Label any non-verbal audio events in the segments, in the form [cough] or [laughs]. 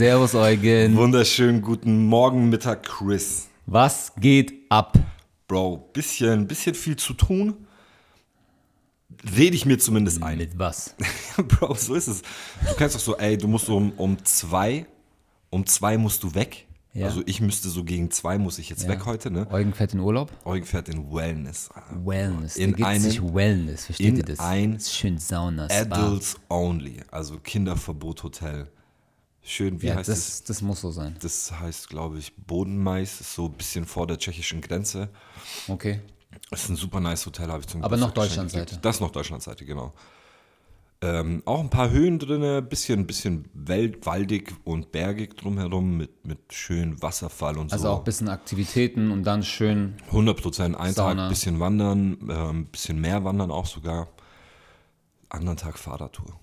Servus Eugen. Wunderschönen guten Morgen, Mittag, Chris. Was geht ab? Bro, bisschen, bisschen viel zu tun. Rede ich mir zumindest ein. Mit was? [laughs] Bro, so ist es. Du kannst doch so, ey, du musst um, um zwei, um zwei musst du weg. Ja. Also ich müsste so gegen zwei muss ich jetzt weg heute, ne? Eugen fährt in Urlaub? Eugen fährt in Wellness. Wellness. In da einen- sich Wellness, versteht in ihr das? ein Das schön Sauna, Spa. Adults only, also Kinderverbot Hotel. Schön, wie Ja, heißt es? das, das muss so sein. Das heißt, glaube ich, Bodenmais, ist so ein bisschen vor der tschechischen Grenze. Okay. Das ist ein super nice Hotel, habe ich zum Aber Geburtstag noch Deutschlandseite. Das ist noch Deutschlandseite, genau. Ähm, auch ein paar Höhen drin, bisschen, bisschen wald, waldig und bergig drumherum mit, mit schönen Wasserfall und Also so. auch ein bisschen Aktivitäten und dann schön. 100 Prozent. Ein Sauna. Tag bisschen wandern, ähm, bisschen mehr wandern auch sogar. Anderen Tag Fahrradtour.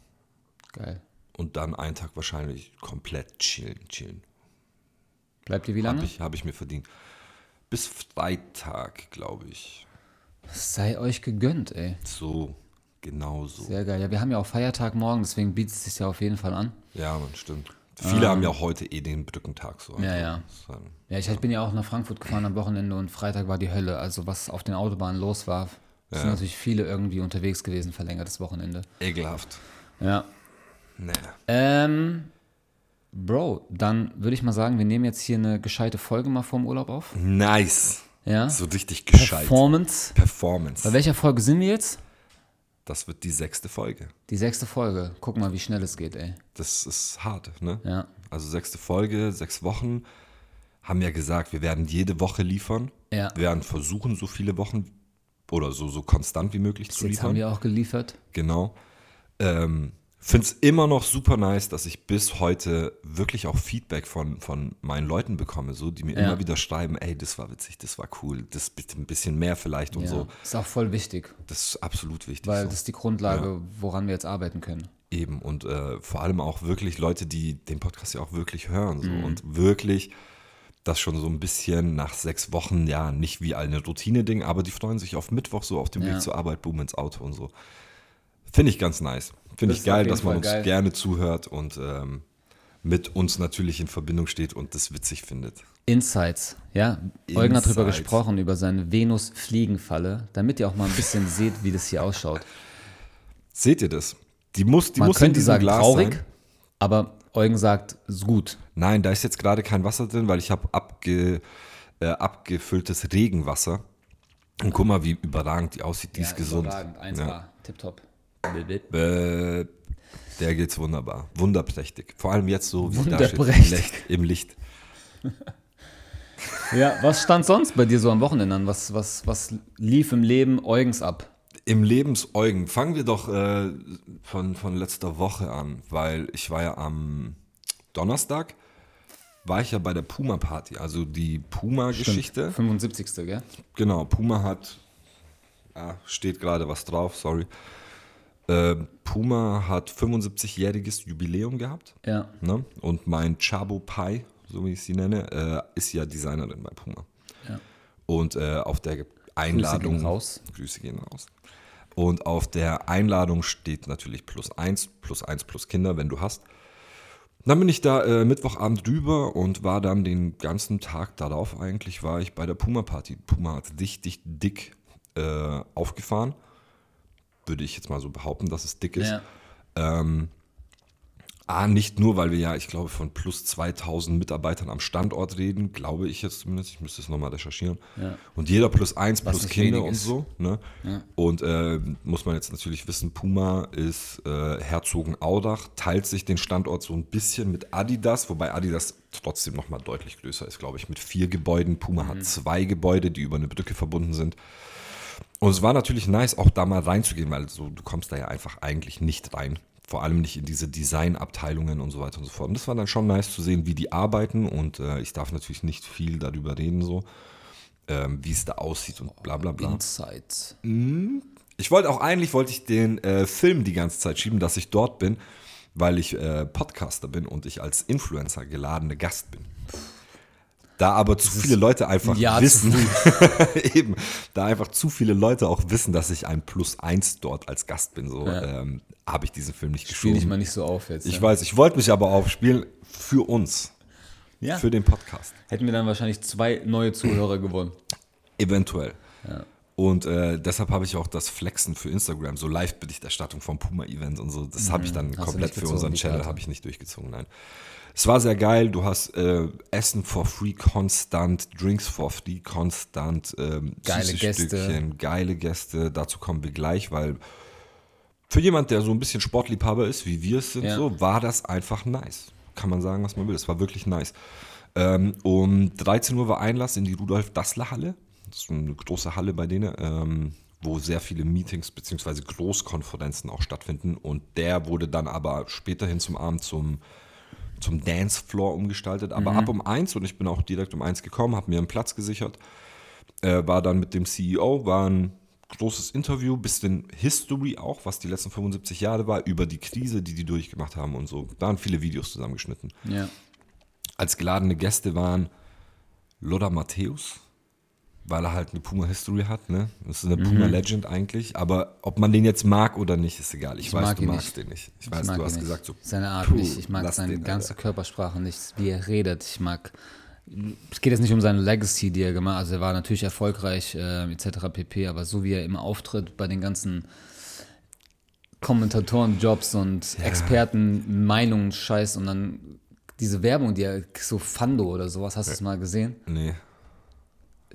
Geil. Und dann einen Tag wahrscheinlich komplett chillen, chillen. Bleibt ihr wie lange? Habe ich, hab ich mir verdient. Bis Freitag, glaube ich. Sei euch gegönnt, ey. So, genau so. Sehr geil. Ja, wir haben ja auch Feiertag morgen, deswegen bietet es sich ja auf jeden Fall an. Ja, man, stimmt. Viele haben ja heute eh den Brückentag so. Ja, ja. ähm, Ja, ich, ich bin ja auch nach Frankfurt gefahren am Wochenende und Freitag war die Hölle. Also was auf den Autobahnen los war, sind natürlich viele irgendwie unterwegs gewesen, verlängertes Wochenende. Ekelhaft. Ja. Nee. Ähm, Bro, dann würde ich mal sagen, wir nehmen jetzt hier eine gescheite Folge mal vorm Urlaub auf. Nice. Ja. So richtig gescheit. Performance. Performance. Bei welcher Folge sind wir jetzt? Das wird die sechste Folge. Die sechste Folge. Guck mal, wie schnell es geht, ey. Das ist hart, ne? Ja. Also sechste Folge, sechs Wochen. Haben ja gesagt, wir werden jede Woche liefern. Ja. Wir werden versuchen, so viele Wochen oder so, so konstant wie möglich zu Jetzt liefern. haben wir auch geliefert. Genau. Ähm, Finde es immer noch super nice, dass ich bis heute wirklich auch Feedback von, von meinen Leuten bekomme, so, die mir Ja. immer wieder schreiben, ey, das war witzig, das war cool, das bitte ein bisschen mehr vielleicht und Ja. so. Ist auch voll wichtig, Das ist absolut wichtig. weil so. das ist die Grundlage, woran wir jetzt arbeiten können. Eben und äh, vor allem auch wirklich Leute, die den Podcast ja auch wirklich hören Mhm. so, und wirklich das schon so ein bisschen nach sechs Wochen, ja, nicht wie eine Routine-Ding, aber die freuen sich auf Mittwoch so auf dem Ja. Weg zur Arbeit, boom ins Auto und so. Finde ich ganz nice. Finde ich geil, dass man Fall uns geil. gerne zuhört und ähm, mit uns natürlich in Verbindung steht und das witzig findet. Insights, ja. Eugen hat Insights. gesprochen, über seine Venus-Fliegenfalle, damit ihr auch mal ein bisschen [laughs] seht, wie das hier ausschaut. Seht ihr das? Die muss, die Man muss in könnte diesem sagen Glas traurig, sein. aber Eugen sagt, ist gut. Nein, da ist jetzt gerade kein Wasser drin, weil ich habe abge, äh, abgefülltes Regenwasser. Und guck mal, wie überragend die aussieht. Die ist gesund. Ja. tipptopp. Der geht's wunderbar. Wunderprächtig. Vor allem jetzt so, wie da steht. Im. Licht. [laughs] Ja, was stand sonst bei dir so am Wochenende an? Was, was, was lief im Leben Eugens ab? Im Lebenseugen. Fangen wir doch äh, von, von letzter Woche an, weil ich war ja am Donnerstag, war ich ja bei der Puma-Party, also die Puma-Geschichte. 75. gell? Genau, Puma hat, ah, steht gerade was drauf, sorry. Äh, Puma hat 75-jähriges Jubiläum gehabt. Ja. Ne? Und mein Chabo Pai, so wie ich sie nenne, äh, ist ja Designerin bei Puma. Ja. Und äh, auf der Einladung. gehen raus. Grüße gehen raus. Und auf der Einladung steht natürlich plus eins, plus eins plus Kinder, wenn du hast. Dann bin ich da äh, Mittwochabend rüber und war dann den ganzen Tag darauf eigentlich, war ich bei der Puma-Party. Puma hat richtig dick äh, aufgefahren. Würde ich jetzt mal so behaupten, dass es dick ist. ja. A, nicht nur, weil wir ja, ich glaube, von plus 2000 Mitarbeitern am Standort reden, glaube ich jetzt zumindest, ich müsste es nochmal recherchieren. Ja. Und jeder plus eins, Was plus Kinder und so. Ne? Und äh, muss man jetzt natürlich wissen, Puma ist äh, Herzogenaurach, teilt sich den Standort so ein bisschen mit Adidas, wobei Adidas trotzdem nochmal deutlich größer ist, glaube ich, mit vier Gebäuden. Puma Mhm. hat zwei Gebäude, die über eine Brücke verbunden sind. Und es war natürlich nice, auch da mal reinzugehen, weil so, du kommst da ja einfach eigentlich nicht rein. Vor allem nicht in diese Designabteilungen und so weiter und so fort. Und das war dann schon nice zu sehen, wie die arbeiten. Und äh, ich darf natürlich nicht viel darüber reden, so ähm, wie es da aussieht und bla bla bla. Insights. Ich wollte auch eigentlich wollte ich den äh, Film die ganze Zeit schieben, dass ich dort bin, weil ich äh, Podcaster bin und ich als Influencer geladene Gast bin. Da aber zu viele Leute einfach Jahr wissen, [laughs] eben, da einfach zu viele Leute auch wissen, dass ich ein Plus eins dort als Gast bin, so ähm, habe ich diesen Film nicht Spiel geschoben. dich mal nicht so auf jetzt. Ich ja. weiß, ich wollte mich aber aufspielen für uns, ja. für den Podcast. Hätten wir dann wahrscheinlich zwei neue Zuhörer [clears throat] gewonnen. Eventuell. Und äh, deshalb habe ich auch das Flexen für Instagram, so Live-Berichterstattung vom Puma-Event und so. Das habe ich dann Mhm. Hast komplett für unseren Channel habe ich nicht durchgezogen, nein. Es war sehr geil. Du hast äh, Essen for free konstant, Drinks for free konstant, ähm, Geile Gäste. Stückchen, geile Gäste. Dazu kommen wir gleich, weil für jemand, der so ein bisschen Sportliebhaber ist, wie wir es sind, Ja. so, war das einfach nice. Kann man sagen, was man will. Es war wirklich nice. Ähm, um 13 Uhr war Einlass in die Rudolf-Dassler-Halle. Das ist eine große Halle bei denen, ähm, wo sehr viele Meetings bzw. Großkonferenzen auch stattfinden. Und der wurde dann aber späterhin zum Abend zum, zum Dancefloor umgestaltet. Aber ab um 1 und ich bin auch direkt um 1 gekommen, habe mir einen Platz gesichert, äh, war dann mit dem CEO, war ein großes Interview, bisschen History auch, was die letzten 75 Jahre war, über die Krise, die die durchgemacht haben und so. Da waren viele Videos zusammengeschnitten. Ja. Als geladene Gäste waren Lothar Matthäus, weil er halt eine Puma-History hat, ne? Das ist eine Puma-Legend eigentlich, aber ob man den jetzt mag oder nicht, ist egal. Ich, weiß, mag du magst nicht. den nicht. Ich Ich weiß, du hast nicht. gesagt so, Seine Art nicht. Ich mag seine den, ganze Alter. Körpersprache nicht, wie er redet. Ich mag. Es geht jetzt nicht um seine Legacy, die er gemacht hat. Also er war natürlich erfolgreich äh, etc. pp. Aber so wie er immer auftritt bei den ganzen Kommentatorenjobs und Experten, Meinungen, Scheiß und dann diese Werbung, die er so Fando oder sowas, hast du es mal gesehen? Nee.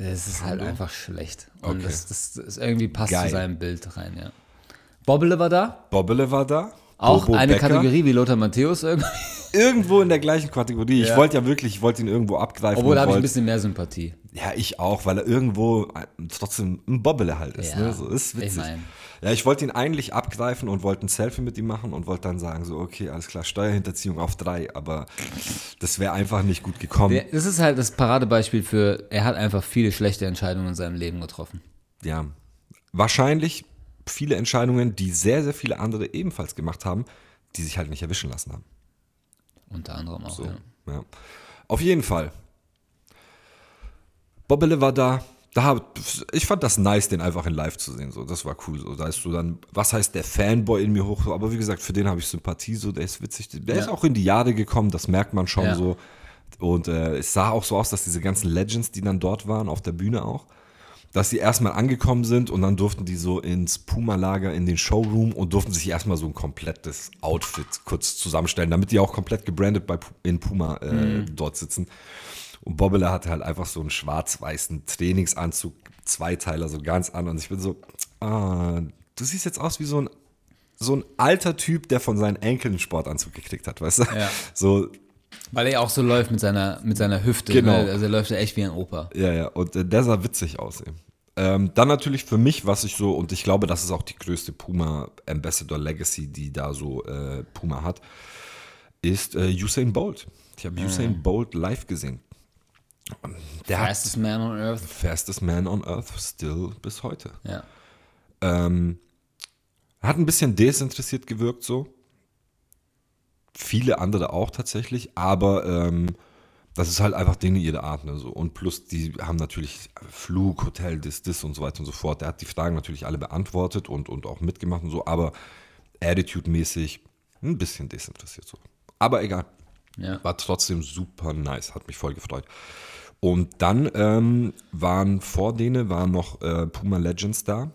Es ist halt einfach schlecht. Und Okay. das, das, das irgendwie passt Geil. zu seinem Bild rein, ja. Bobbele war da. Bobbele war da. Auch Bobo eine Becker. Kategorie wie Lothar Matthäus irgendwie. [laughs] Irgendwo in der gleichen Kategorie. Ich Ja. wollte ja wirklich, ich wollte ihn irgendwo abgreifen. Obwohl, da habe ich ein bisschen mehr Sympathie. Ja, ich auch, weil er irgendwo äh, trotzdem ein Bobbele halt ist. Ja, ne? so ist witzig. ich mein. Ja, ich wollte ihn eigentlich abgreifen und wollte ein Selfie mit ihm machen und wollte dann sagen, so, okay, alles klar, Steuerhinterziehung auf drei, aber das wäre einfach nicht gut gekommen. Der- Das ist halt das Paradebeispiel für, er hat einfach viele schlechte Entscheidungen in seinem Leben getroffen. ja, wahrscheinlich viele Entscheidungen, die sehr, sehr viele andere ebenfalls gemacht haben, die sich halt nicht erwischen lassen haben. Unter anderem auch. So, Ja. ja. Auf jeden Fall. Bobbele war da. Da hab, ich fand das nice, den einfach in live zu sehen. So, das war cool. So, da ist so dann, was heißt der Fanboy in mir hoch? Aber wie gesagt, für den habe ich Sympathie. So, der ist witzig. Der ist Ja. auch in die Jahre gekommen. Das merkt man schon Ja. so. Und äh, es sah auch so aus, dass diese ganzen Legends, die dann dort waren, auf der Bühne auch, dass sie erstmal angekommen sind und dann durften die so ins Puma-Lager in den Showroom und durften sich erstmal so ein komplettes Outfit kurz zusammenstellen, damit die auch komplett gebrandet bei, in Puma äh, Mhm. dort sitzen. Und Bobbele hatte halt einfach so einen schwarz-weißen Trainingsanzug, Zweiteiler, so ganz an. Und ich bin so, ah, du siehst jetzt aus wie so ein, so ein alter Typ, der von seinen Enkeln einen Sportanzug gekriegt hat, weißt du? Ja. [laughs] So, Weil er auch so läuft mit seiner, mit seiner Hüfte. Genau. Ne? Also er läuft ja echt wie ein Opa. Ja, ja, und äh, der sah witzig aus eben. Ähm, dann natürlich für mich, was ich so, und ich glaube, das ist auch die größte Puma Ambassador Legacy, die da so äh, Puma hat, ist äh, Usain Bolt. Ich habe Usain Bolt live gesehen. Der Fastest Man on Earth. hat Fastest Man on Earth still bis heute. Ja. Ähm, hat ein bisschen desinteressiert gewirkt so. Viele andere auch tatsächlich, aber ähm, das ist halt einfach Dinge ihre Art. Ne, so. Und plus, die haben natürlich Flug, Hotel, das, das und so weiter und so fort. Der hat die Fragen natürlich alle beantwortet und, und auch mitgemacht und so, aber Attitude-mäßig ein bisschen desinteressiert so. Aber egal. Ja. War trotzdem super nice, hat mich voll gefreut. Und dann ähm, waren vor denen waren noch äh, Puma Legends da.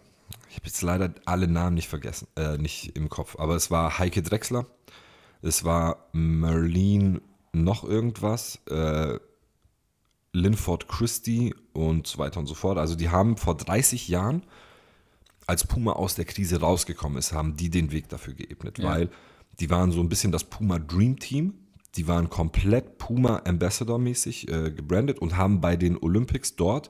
Ich habe jetzt leider alle Namen nicht vergessen, äh, nicht im Kopf. Aber es war Heike Drechsler, es war Merlin noch irgendwas, äh, Linford Christie und so weiter und so fort. Also die haben vor 30 Jahren, als Puma aus der Krise rausgekommen ist, haben die den Weg dafür geebnet, Ja. weil die waren so ein bisschen das Puma Dream Team. Die waren komplett Puma Ambassador mäßig äh, gebrandet und haben bei den Olympics dort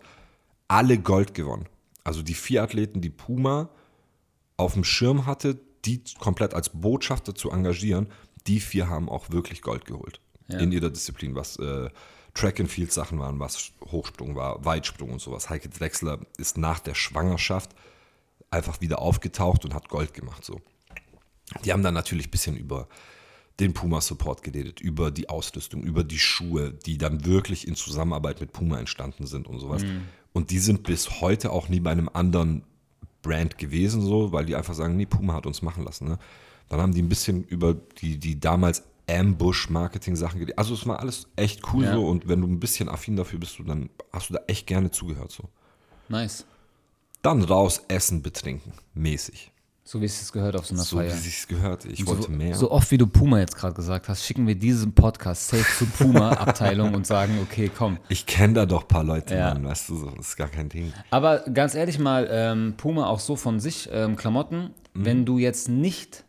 alle Gold gewonnen. Also die vier Athleten, die Puma auf dem Schirm hatte, die komplett als Botschafter zu engagieren, die vier haben auch wirklich Gold geholt. Ja. In ihrer Disziplin, was äh, Track and Field Sachen waren, was Hochsprung war, Weitsprung und sowas. Heike Drechsler ist nach der Schwangerschaft einfach wieder aufgetaucht und hat Gold gemacht. So. Die haben dann natürlich ein bisschen über den Puma-Support geredet, über die Ausrüstung, über die Schuhe, die dann wirklich in Zusammenarbeit mit Puma entstanden sind und sowas. Und die sind bis heute auch nie bei einem anderen Brand gewesen, so, weil die einfach sagen, nee, Puma hat uns machen lassen. Ne? Dann haben die ein bisschen über die, die damals Ambush-Marketing-Sachen geredet. Also es war alles echt cool Ja. so und wenn du ein bisschen affin dafür bist, dann hast du da echt gerne zugehört so. Nice. Dann raus, essen, betrinken, mäßig. So wie es sich gehört auf so einer So Feier. wie sich's gehört. Ich so, wollte mehr. so oft wie du Puma jetzt gerade gesagt hast, schicken wir diesen Podcast safe zur Puma-Abteilung und sagen, okay, komm. Ich kenne da doch ein paar Leute, Ja. Mann, weißt du, so, das ist gar kein Ding. Aber ganz ehrlich mal, ähm, Puma auch so von sich, ähm, Klamotten, Mhm. wenn du jetzt nicht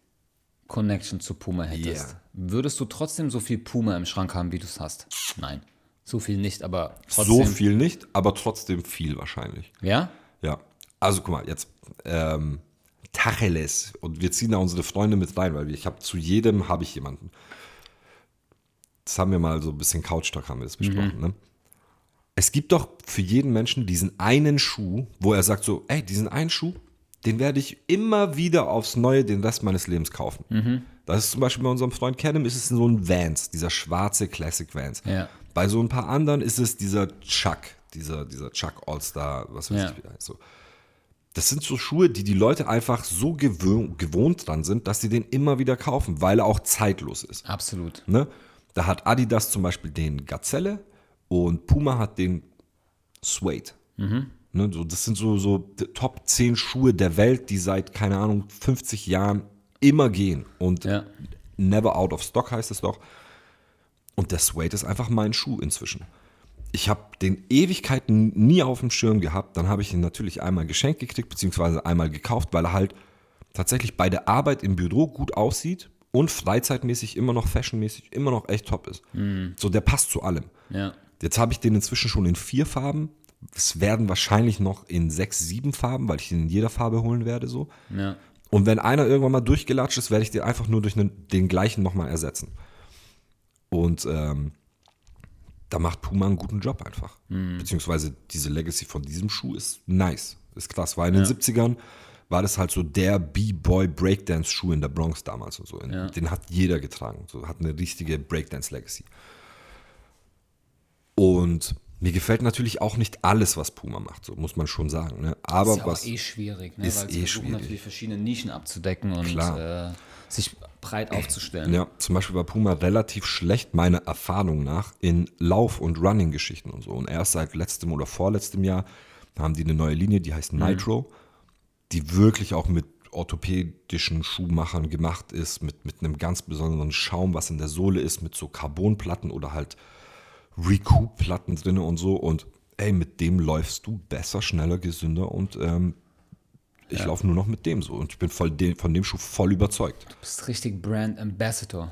Connection zu Puma hättest, Yeah. würdest du trotzdem so viel Puma im Schrank haben, wie du es hast? Nein. So viel nicht, aber trotzdem. So viel nicht, aber trotzdem viel wahrscheinlich. Ja? Ja. Also guck mal, jetzt ähm, Tacheles und wir ziehen da unsere Freunde mit rein, weil ich habe zu jedem habe ich jemanden. Das haben wir mal so ein bisschen Couchtalk haben wir das besprochen. Ne? Es gibt doch für jeden Menschen diesen einen Schuh, wo er sagt so, ey, diesen einen Schuh, den werde ich immer wieder aufs Neue den Rest meines Lebens kaufen. Das ist zum Beispiel bei unserem Freund Kenem, ist es so ein Vans, dieser schwarze Classic Vans. Ja. Bei so ein paar anderen ist es dieser Chuck, dieser, dieser Chuck All-Star, was weiß Ja. ich. So. Das sind so Schuhe, die die Leute einfach so gewöhn, gewohnt dran sind, dass sie den immer wieder kaufen, weil er auch zeitlos ist. Absolut. Ne? Da hat Adidas zum Beispiel den Gazelle und Puma hat den Suede. Ne? So, das sind so, so die Top 10 Schuhe der Welt, die seit, keine Ahnung, 50 Jahren immer gehen. Und Ja. never out of stock heißt es doch. Und der Suede ist einfach mein Schuh inzwischen. Ich habe den Ewigkeiten nie auf dem Schirm gehabt. Dann habe ich ihn natürlich einmal geschenkt gekriegt, beziehungsweise einmal gekauft, weil er halt tatsächlich bei der Arbeit im Büro gut aussieht und freizeitmäßig immer noch fashionmäßig immer noch echt top ist. So, der passt zu allem. Ja. Jetzt habe ich den inzwischen schon in vier Farben. Es werden wahrscheinlich noch in sechs, sieben Farben, weil ich den in jeder Farbe holen werde. So. Ja. Und wenn einer irgendwann mal durchgelatscht ist, werde ich den einfach nur durch einen, den gleichen nochmal ersetzen. Und ähm, da macht Puma einen guten Job einfach. Beziehungsweise diese Legacy von diesem Schuh ist nice. Ist krass. War in den 70ern war das halt so der B-Boy Breakdance-Schuh in der Bronx damals und so. Ja. Den hat jeder getragen. So hat eine richtige Breakdance-Legacy. Und mir gefällt natürlich auch nicht alles, was Puma macht, so muss man schon sagen. Ne? Aber ist ja was. eh schwierig, ne? ist weil eh schwierig. natürlich verschiedene Nischen abzudecken und Klar. äh, sich breit aufzustellen. Ja, zum Beispiel war Puma relativ schlecht, meiner Erfahrung nach, in Lauf- und Running-Geschichten und so. Und erst seit letztem oder vorletztem Jahr haben die eine neue Linie, die heißt Nitro, die wirklich auch mit orthopädischen Schuhmachern gemacht ist, mit, mit einem ganz besonderen Schaum, was in der Sohle ist, mit so Carbonplatten oder halt Recoup-Platten drin und so. Und ey, mit dem läufst du besser, schneller, gesünder und ähm, ich laufe nur noch mit dem so. Und ich bin voll de von dem Schuh voll überzeugt. Du bist richtig Brand Ambassador.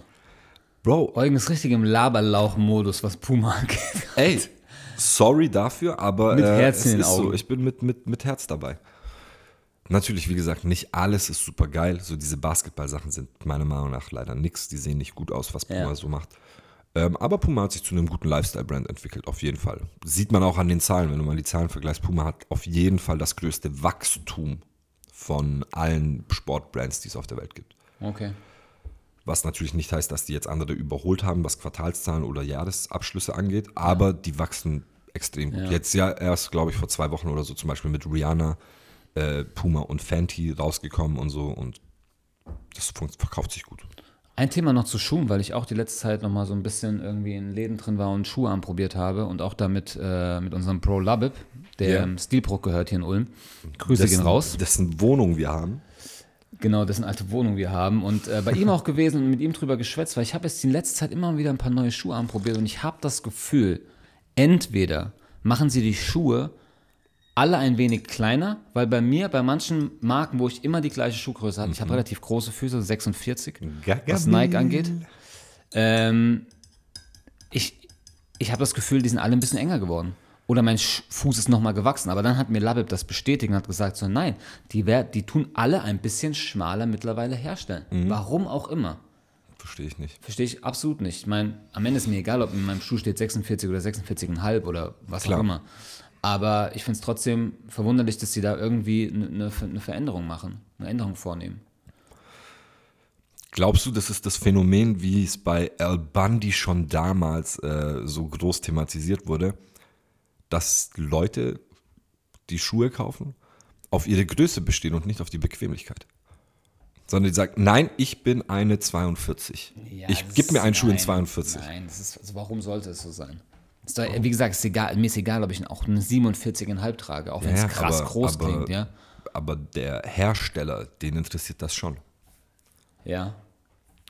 Bro, Eugen ist richtig im Laberlauch-Modus, was Puma angeht. Ey, sorry dafür, aber Mit äh, Herz es in den ist so. Augen. Ich bin mit, mit, mit Herz dabei. Natürlich, wie gesagt, nicht alles ist super geil. So diese Basketball-Sachen sind meiner Meinung nach leider nix. Die sehen nicht gut aus, was Puma Ja. so macht. Ähm, aber Puma hat sich zu einem guten Lifestyle-Brand entwickelt, auf jeden Fall. Sieht man auch an den Zahlen, wenn du mal die Zahlen vergleichst. Puma hat auf jeden Fall das größte Wachstum von allen Sportbrands, die es auf der Welt gibt. Okay. Was natürlich nicht heißt, dass die jetzt andere überholt haben, was Quartalszahlen oder Jahresabschlüsse angeht, aber die wachsen extrem gut. Ja. Jetzt ja erst, glaube ich, vor zwei Wochen oder so zum Beispiel mit Rihanna, äh, Puma und Fenty rausgekommen und so und das verkauft sich gut. Ein Thema noch zu Schuhen, weil ich auch die letzte Zeit noch mal so ein bisschen irgendwie in Läden drin war und Schuhe anprobiert habe und auch damit äh, mit unserem Pro Labib, der Ja. im Stilbruch gehört hier in Ulm. Grüße gehen Dessen- raus. Dessen Wohnung wir haben. Genau, dessen alte Wohnung wir haben. Und äh, bei ihm auch gewesen und mit ihm drüber geschwätzt, weil ich habe jetzt die letzte Zeit immer wieder ein paar neue Schuhe anprobiert und ich habe das Gefühl, entweder machen sie die Schuhe alle ein wenig kleiner, weil bei mir, bei manchen Marken, wo ich immer die gleiche Schuhgröße hatte, ich habe relativ große Füße, 46, was Nike angeht, ähm, ich, ich habe das Gefühl, die sind alle ein bisschen enger geworden. Oder mein Fuß ist nochmal gewachsen. Aber dann hat mir Labib das bestätigt und hat gesagt, so nein, die, die tun alle ein bisschen schmaler mittlerweile herstellen. Warum auch immer. Verstehe ich nicht. Verstehe ich absolut nicht. Ich meine, am Ende ist mir egal, ob in meinem Schuh steht 46 oder 46,5 oder was Klar. auch immer. Aber ich finde es trotzdem verwunderlich, dass sie da irgendwie eine, eine Veränderung machen, eine Änderung vornehmen. Glaubst du, das ist das Phänomen, wie es bei Al Bundy schon damals äh, so groß thematisiert wurde, dass Leute, die Schuhe kaufen, auf ihre Größe bestehen und nicht auf die Bequemlichkeit? Sondern die sagen, nein, ich bin eine 42. Ja, ich gib mir einen Schuh in nein, 42. Nein, das ist, also warum sollte es so sein? Ist doch, wie gesagt, ist egal, mir ist egal, ob ich auch eine 47,5 trage, auch wenn es Ja, krass aber- groß aber- klingt, ja. Aber der Hersteller, den interessiert das schon. Ja.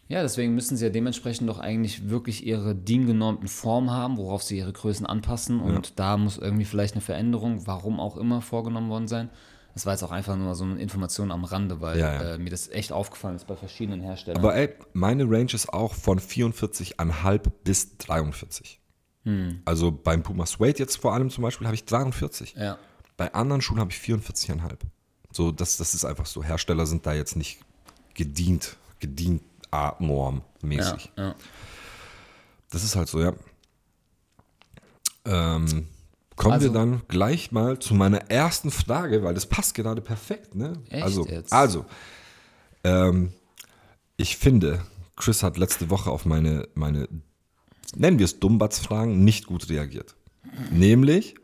Ja, deswegen müssen sie ja dementsprechend doch eigentlich wirklich ihre DIN-genormten Formen haben, worauf sie ihre Größen anpassen. Und da muss irgendwie vielleicht eine Veränderung, warum auch immer, vorgenommen worden sein. Das war jetzt auch einfach nur so eine Information am Rande, weil Ja, ja. Äh, mir das echt aufgefallen ist bei verschiedenen Herstellern. Aber ey, meine Range ist auch von 44,5 bis 43. Hm. Also beim Puma Suede jetzt vor allem zum Beispiel habe ich 43. ja. Bei anderen Schuhen habe ich 44,5. So, das, das ist einfach so. Hersteller sind da jetzt nicht gedient, gedient A-Norm Ja, mäßig. ja. Das ist halt so, ja. Ähm, kommen Also- wir dann gleich mal zu meiner ersten Frage, weil das passt gerade perfekt, ne? Echt also, jetzt? also ähm, ich finde, Chris hat letzte Woche auf meine, meine nennen wir es Dummbatz-Fragen, nicht gut reagiert. Nämlich,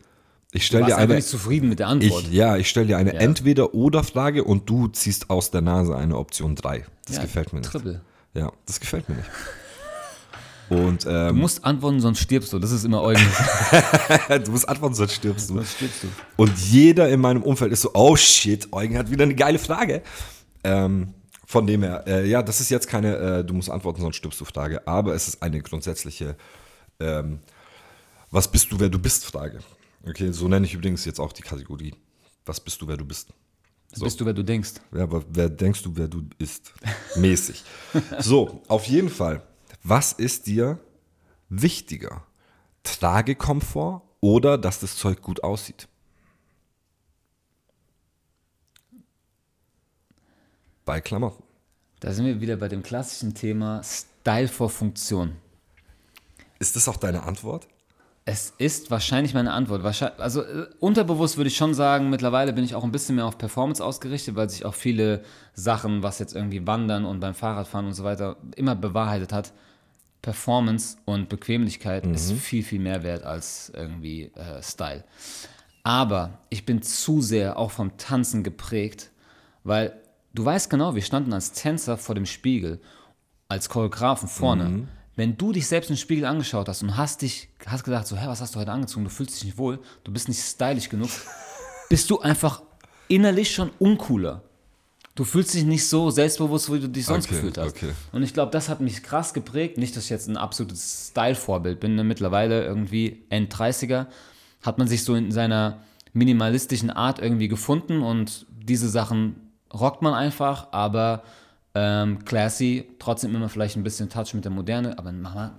ich stelle dir eine, nicht zufrieden mit der Antwort. ich, ja, ich stelle dir eine Ja. Entweder-Oder-Frage und du ziehst aus der Nase eine Option 3. Das Ja, gefällt mir nicht. Triple. Ja, das gefällt mir nicht. Und Du ähm, musst antworten, sonst stirbst du. Das ist immer Eugen. [laughs] du musst antworten, sonst stirbst du. sonst stirbst du. Und jeder in meinem Umfeld ist so, oh shit, Eugen hat wieder eine geile Frage. Ähm, von dem her, äh, ja, das ist jetzt keine, äh, du musst antworten, sonst stirbst du Frage, aber es ist eine grundsätzliche, ähm, was bist du, wer du bist Frage. Okay, so nenne ich übrigens jetzt auch die Kategorie. Was bist du, wer du bist? So. Bist du, wer du denkst. Ja, aber wer denkst du, wer du bist? Mäßig. [laughs] So, auf jeden Fall. Was ist dir wichtiger? Tragekomfort oder dass das Zeug gut aussieht? Bei Klamotten. Da sind wir wieder bei dem klassischen Thema Style vor Funktion. Ist das auch deine Antwort? Es ist wahrscheinlich meine Antwort. Wahrscheinlich, also äh, unterbewusst würde ich schon sagen, mittlerweile bin ich auch ein bisschen mehr auf Performance ausgerichtet, weil sich auch viele Sachen, was jetzt irgendwie Wandern und beim Fahrradfahren und so weiter, immer bewahrheitet hat. Performance und Bequemlichkeit ist viel, viel mehr wert als irgendwie äh, Style. Aber ich bin zu sehr auch vom Tanzen geprägt, weil du weißt genau, wir standen als Tänzer vor dem Spiegel, als Choreografen vorne. Wenn du dich selbst im Spiegel angeschaut hast und hast dich, hast gedacht, so, hä, was hast du heute angezogen? Du fühlst dich nicht wohl, du bist nicht stylisch genug, [laughs] bist du einfach innerlich schon uncooler. Du fühlst dich nicht so selbstbewusst, wie du dich sonst Okay, gefühlt hast. okay. Und ich glaube, das hat mich krass geprägt. Nicht, dass ich jetzt ein absolutes Style-Vorbild bin. Ne? Mittlerweile irgendwie End-30er hat man sich so in seiner minimalistischen Art irgendwie gefunden und diese Sachen rockt man einfach, aber ähm, classy, trotzdem immer vielleicht ein bisschen Touch mit der Moderne, aber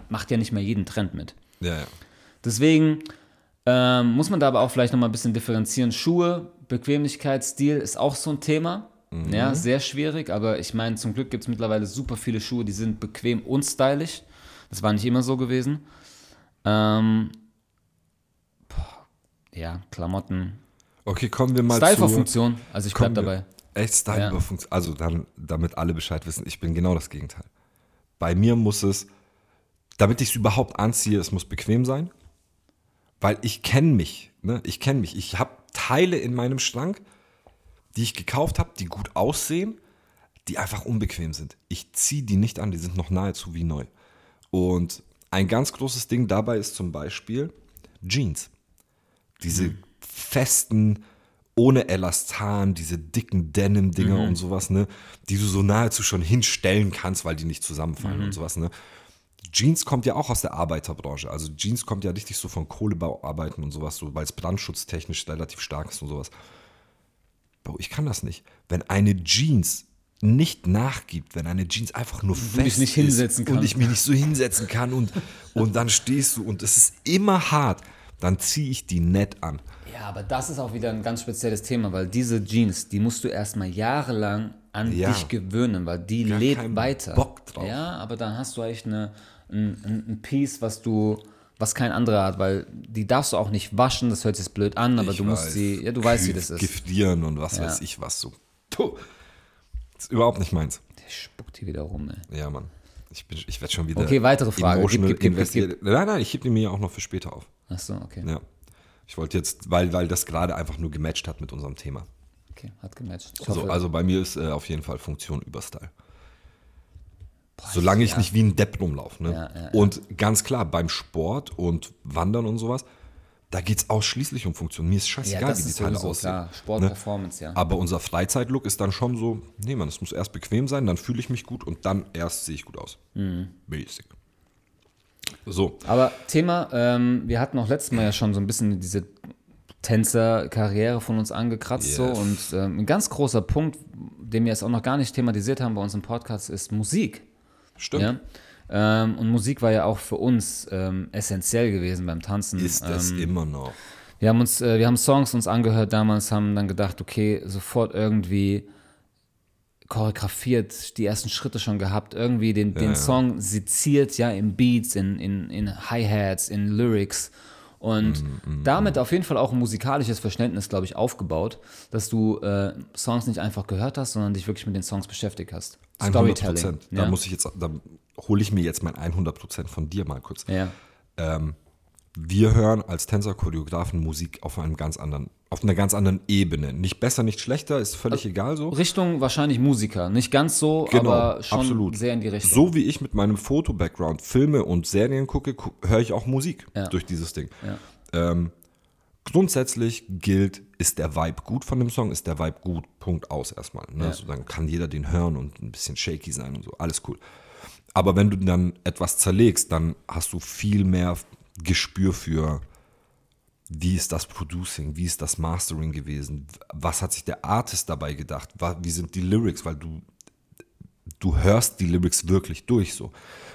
macht, ja nicht mehr jeden Trend mit. Ja, ja. Deswegen ähm, muss man da aber auch vielleicht nochmal ein bisschen differenzieren. Schuhe, Bequemlichkeit, Stil ist auch so ein Thema. Ja, sehr schwierig, aber ich meine, zum Glück gibt es mittlerweile super viele Schuhe, die sind bequem und stylisch. Das war nicht immer so gewesen. Ähm, boah, ja, Klamotten. Okay, kommen wir mal Style zu... vor Funktion, also ich bleib Kommen wir- dabei. Echt Style über Funktion. Also dann, damit alle Bescheid wissen, ich bin genau das Gegenteil. Bei mir muss es, damit ich es überhaupt anziehe, es muss bequem sein. Weil ich kenne mich. Ne? Ich kenne mich. Ich habe Teile in meinem Schrank, die ich gekauft habe, die gut aussehen, die einfach unbequem sind. Ich ziehe die nicht an, die sind noch nahezu wie neu. Und ein ganz großes Ding dabei ist zum Beispiel Jeans. Diese festen, ohne Elastan, diese dicken Denim-Dinger und sowas, ne, die du so nahezu schon hinstellen kannst, weil die nicht zusammenfallen und sowas, ne. Jeans kommt ja auch aus der Arbeiterbranche. Also Jeans kommt ja richtig so von Kohlebauarbeiten und sowas, so, weil es brandschutztechnisch relativ stark ist und sowas. Bro, ich kann das nicht. Wenn eine Jeans nicht nachgibt, wenn eine Jeans einfach nur fest dich nicht hinsetzen ist und ich mich nicht so hinsetzen kann und, und dann stehst du und es ist immer hart, dann ziehe ich die nett an. Ja, aber das ist auch wieder ein ganz spezielles Thema, weil diese Jeans, die musst du erstmal jahrelang an Ja. dich gewöhnen, weil die Gar lebt weiter. Bock drauf. Ja, aber dann hast du echt eine, ein, ein, Piece, was du, was kein anderer hat, weil die darfst du auch nicht waschen, das hört sich jetzt blöd an, aber Ich du musst weiß, sie, ja, du weißt, wie das ist. Giftieren und was Ja. weiß ich was so. Puh. ist überhaupt nicht meins. Der spuckt hier wieder rum, ey. Ja, Mann. Ich, bin- ich werde schon wieder. Okay, weitere Frage. Gib, gib, gib. Nein, nein, ich hebe die mir ja auch noch für später auf. Achso, okay. Ja. Ich wollte jetzt, weil, weil das gerade einfach nur gematcht hat mit unserem Thema. Okay, hat gematcht. Ich So, hoffe- also bei mir ist äh, auf jeden Fall Funktion über Style. Solange ich ja. nicht wie ein Depp rumlaufe. Ne? Ja, ja. Und ganz klar, beim Sport und Wandern und sowas, da geht es ausschließlich um Funktion. Mir ist scheißegal, wie die Teile aussehen. klar. Sport, Ne? Performance, ja. Aber unser Freizeitlook ist dann schon so, nee, man, es muss erst bequem sein, dann fühle ich mich gut und dann erst sehe ich gut aus. Mhm. Basic. So, Aber Thema, ähm, wir hatten auch letztes Mal ja schon so ein bisschen diese Tänzer-Karriere von uns angekratzt. So, Yes. und ähm, ein ganz großer Punkt, den wir jetzt auch noch gar nicht thematisiert haben bei uns im Podcast, ist Musik. stimmt. Ja? Ähm, und Musik war ja auch für uns ähm, essentiell gewesen beim Tanzen. Ist es ähm, immer noch. Wir haben uns, äh, wir haben Songs uns angehört damals, haben dann gedacht, okay, sofort irgendwie choreografiert, die ersten Schritte schon gehabt, irgendwie den, den ja. Song seziert, ja, in Beats, in, in, in Hi-Hats, in Lyrics und Mhm, damit auf jeden Fall auch ein musikalisches Verständnis, glaube ich, aufgebaut, dass du äh, Songs nicht einfach gehört hast, sondern dich wirklich mit den Songs beschäftigt hast. 100 Prozent. Da Ja. muss ich jetzt, da hole ich mir jetzt mein 100 Prozent von dir mal kurz. ja. Ähm, wir hören als Tänzer, Choreografen Musik auf einem ganz anderen, auf einer ganz anderen Ebene. Nicht besser, nicht schlechter, ist völlig egal so. Richtung wahrscheinlich Musiker. Nicht ganz so, Genau, aber schon absolut. sehr in die Richtung. So wie ich mit meinem Foto-Background Filme und Serien gucke, gu höre ich auch Musik Ja. durch dieses Ding. Ja. Ähm, grundsätzlich gilt, ist der Vibe gut von dem Song, ist der Vibe gut, Punkt aus erstmal. Ne? Ja. So, dann kann jeder den hören und ein bisschen shaky sein und so, alles cool. Aber wenn du dann etwas zerlegst, dann hast du viel mehr Gespür für, wie ist das Producing, wie ist das Mastering gewesen, was hat sich der Artist dabei gedacht, wie sind die Lyrics, weil du du hörst die Lyrics wirklich durch so.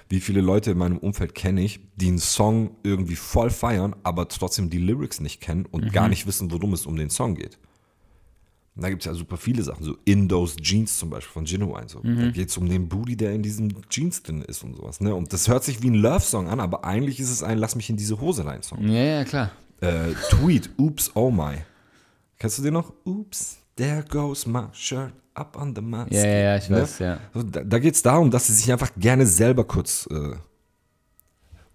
Wie viele Leute in meinem Umfeld kenne ich, die einen Song irgendwie voll feiern, aber trotzdem die Lyrics nicht kennen und gar nicht wissen, worum es um den Song geht. Und da gibt es ja super viele Sachen, so In Those Jeans zum Beispiel von Genuine. So. Da geht es um den Booty, der in diesem Jeans drin ist und sowas. Ne? Und das hört sich wie ein Love-Song an, aber eigentlich ist es ein Lass mich in diese Hose rein Song. Ja, ja, klar. Äh, Tweet, Oops, oh my. Kennst du den noch? Oops, there goes my shirt up on the mask. Ja, ja, ja, ich weiß, ja. So, da da geht es darum, dass sie sich einfach gerne selber kurz äh,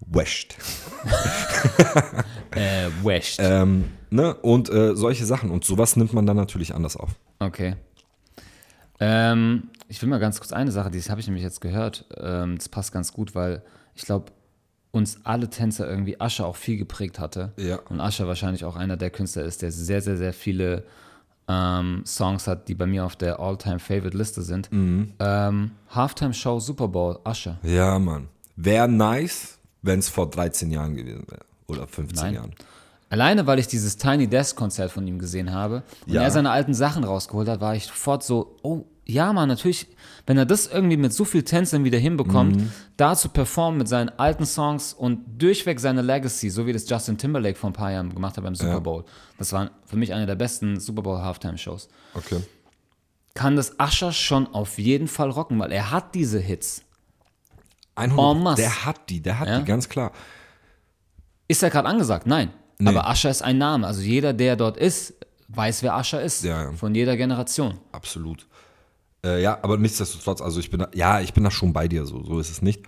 wäscht. [laughs] Äh, washed. Ähm, ne? Und äh, solche Sachen. Und sowas nimmt man dann natürlich anders auf. Okay. Ähm, ich will mal ganz kurz eine Sache, die habe ich nämlich jetzt gehört. Ähm, das passt ganz gut, weil ich glaube, uns alle Tänzer irgendwie Ascher auch viel geprägt hatte. Ja. Und Ascher wahrscheinlich auch einer der Künstler ist, der sehr, sehr, sehr viele ähm, Songs hat, die bei mir auf der All-Time-Favorite-Liste sind. Mhm. Ähm, Halftime-Show Super Bowl, Ascher. Ja, Mann. Wäre nice, wenn es vor 13 Jahren gewesen wäre. Oder 15 Nein. Jahren. Alleine, weil ich dieses Tiny Desk Konzert von ihm gesehen habe und Ja. er seine alten Sachen rausgeholt hat, war ich sofort so, oh, ja, Mann, natürlich, wenn er das irgendwie mit so viel Tänzern wieder hinbekommt, Mhm. da zu performen mit seinen alten Songs und durchweg seine Legacy, so wie das Justin Timberlake vor ein paar Jahren gemacht hat beim Super Ja. Bowl. Das war für mich eine der besten Super Bowl Halftime Shows. Okay. Kann das Usher schon auf jeden Fall rocken, weil er hat diese Hits. 100, En masse. der hat die, der hat Ja. die, ganz klar. Ist er gerade angesagt? Nein. Nee. Aber Usher ist ein Name. Also jeder, der dort ist, weiß, wer Usher ist. Ja, ja. Von jeder Generation. Absolut. Äh, ja, aber nichtsdestotrotz, also ich bin da, ja, ich bin da schon bei dir, so, so ist es nicht.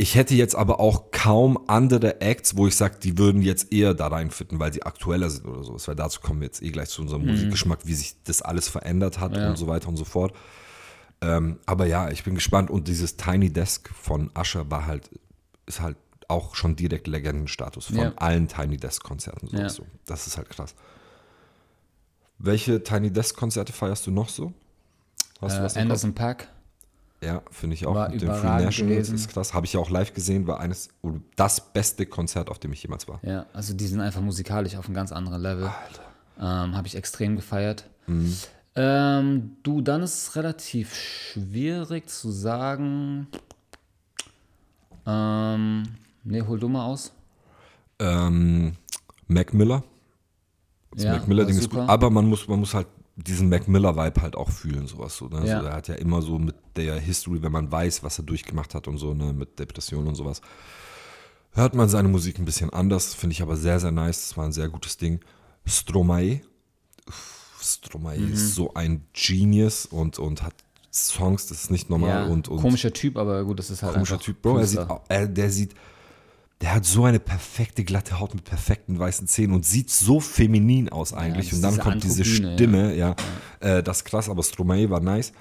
Ich hätte jetzt aber auch kaum andere Acts, wo ich sage, die würden jetzt eher da reinfitten, weil sie aktueller sind oder sowas. Weil dazu kommen wir jetzt eh gleich zu unserem Musikgeschmack, wie sich das alles verändert hat Ja. und so weiter und so fort. Ähm, aber ja, ich bin gespannt und dieses Tiny Desk von Usher war halt, ist halt auch schon direkt Legendenstatus von Ja. allen Tiny Desk Konzerten. Ja. so. Das ist halt krass. Welche Tiny Desk Konzerte feierst du noch so? Hast du Äh, was im Anderson Pack. ja, finde ich auch. War mit dem Free ist krass. Habe ich ja auch live gesehen, war eines oder das beste Konzert, auf dem ich jemals war. Ja, also die sind einfach musikalisch auf einem ganz anderen Level. Ähm, Habe ich extrem gefeiert. Mhm. Ähm, du, dann ist es relativ schwierig zu sagen. Ähm, ne, hol du mal aus. Ähm, Mac Miller. Das Ja, Mac Miller war Ding ist gut. Aber man muss, man muss halt diesen Mac Miller Vibe halt auch fühlen, sowas so. Ne? Ja. Also er hat ja immer so mit der History, wenn man weiß, was er durchgemacht hat und so, ne, mit Depressionen und sowas, hört man seine Musik ein bisschen anders. Finde ich aber sehr, sehr nice. Das war ein sehr gutes Ding. Stromae. Stromae Mhm. ist so ein Genius und, und hat Songs, das ist nicht normal Ja, und, und komischer Typ, aber gut, das ist halt komischer Typ. Bro, er sieht, er, der sieht, der hat so eine perfekte glatte Haut mit perfekten weißen Zähnen und sieht so feminin aus eigentlich. das und dann diese kommt diese Androgyne, Stimme, ja, Äh, das ist krass, aber Stromae war nice.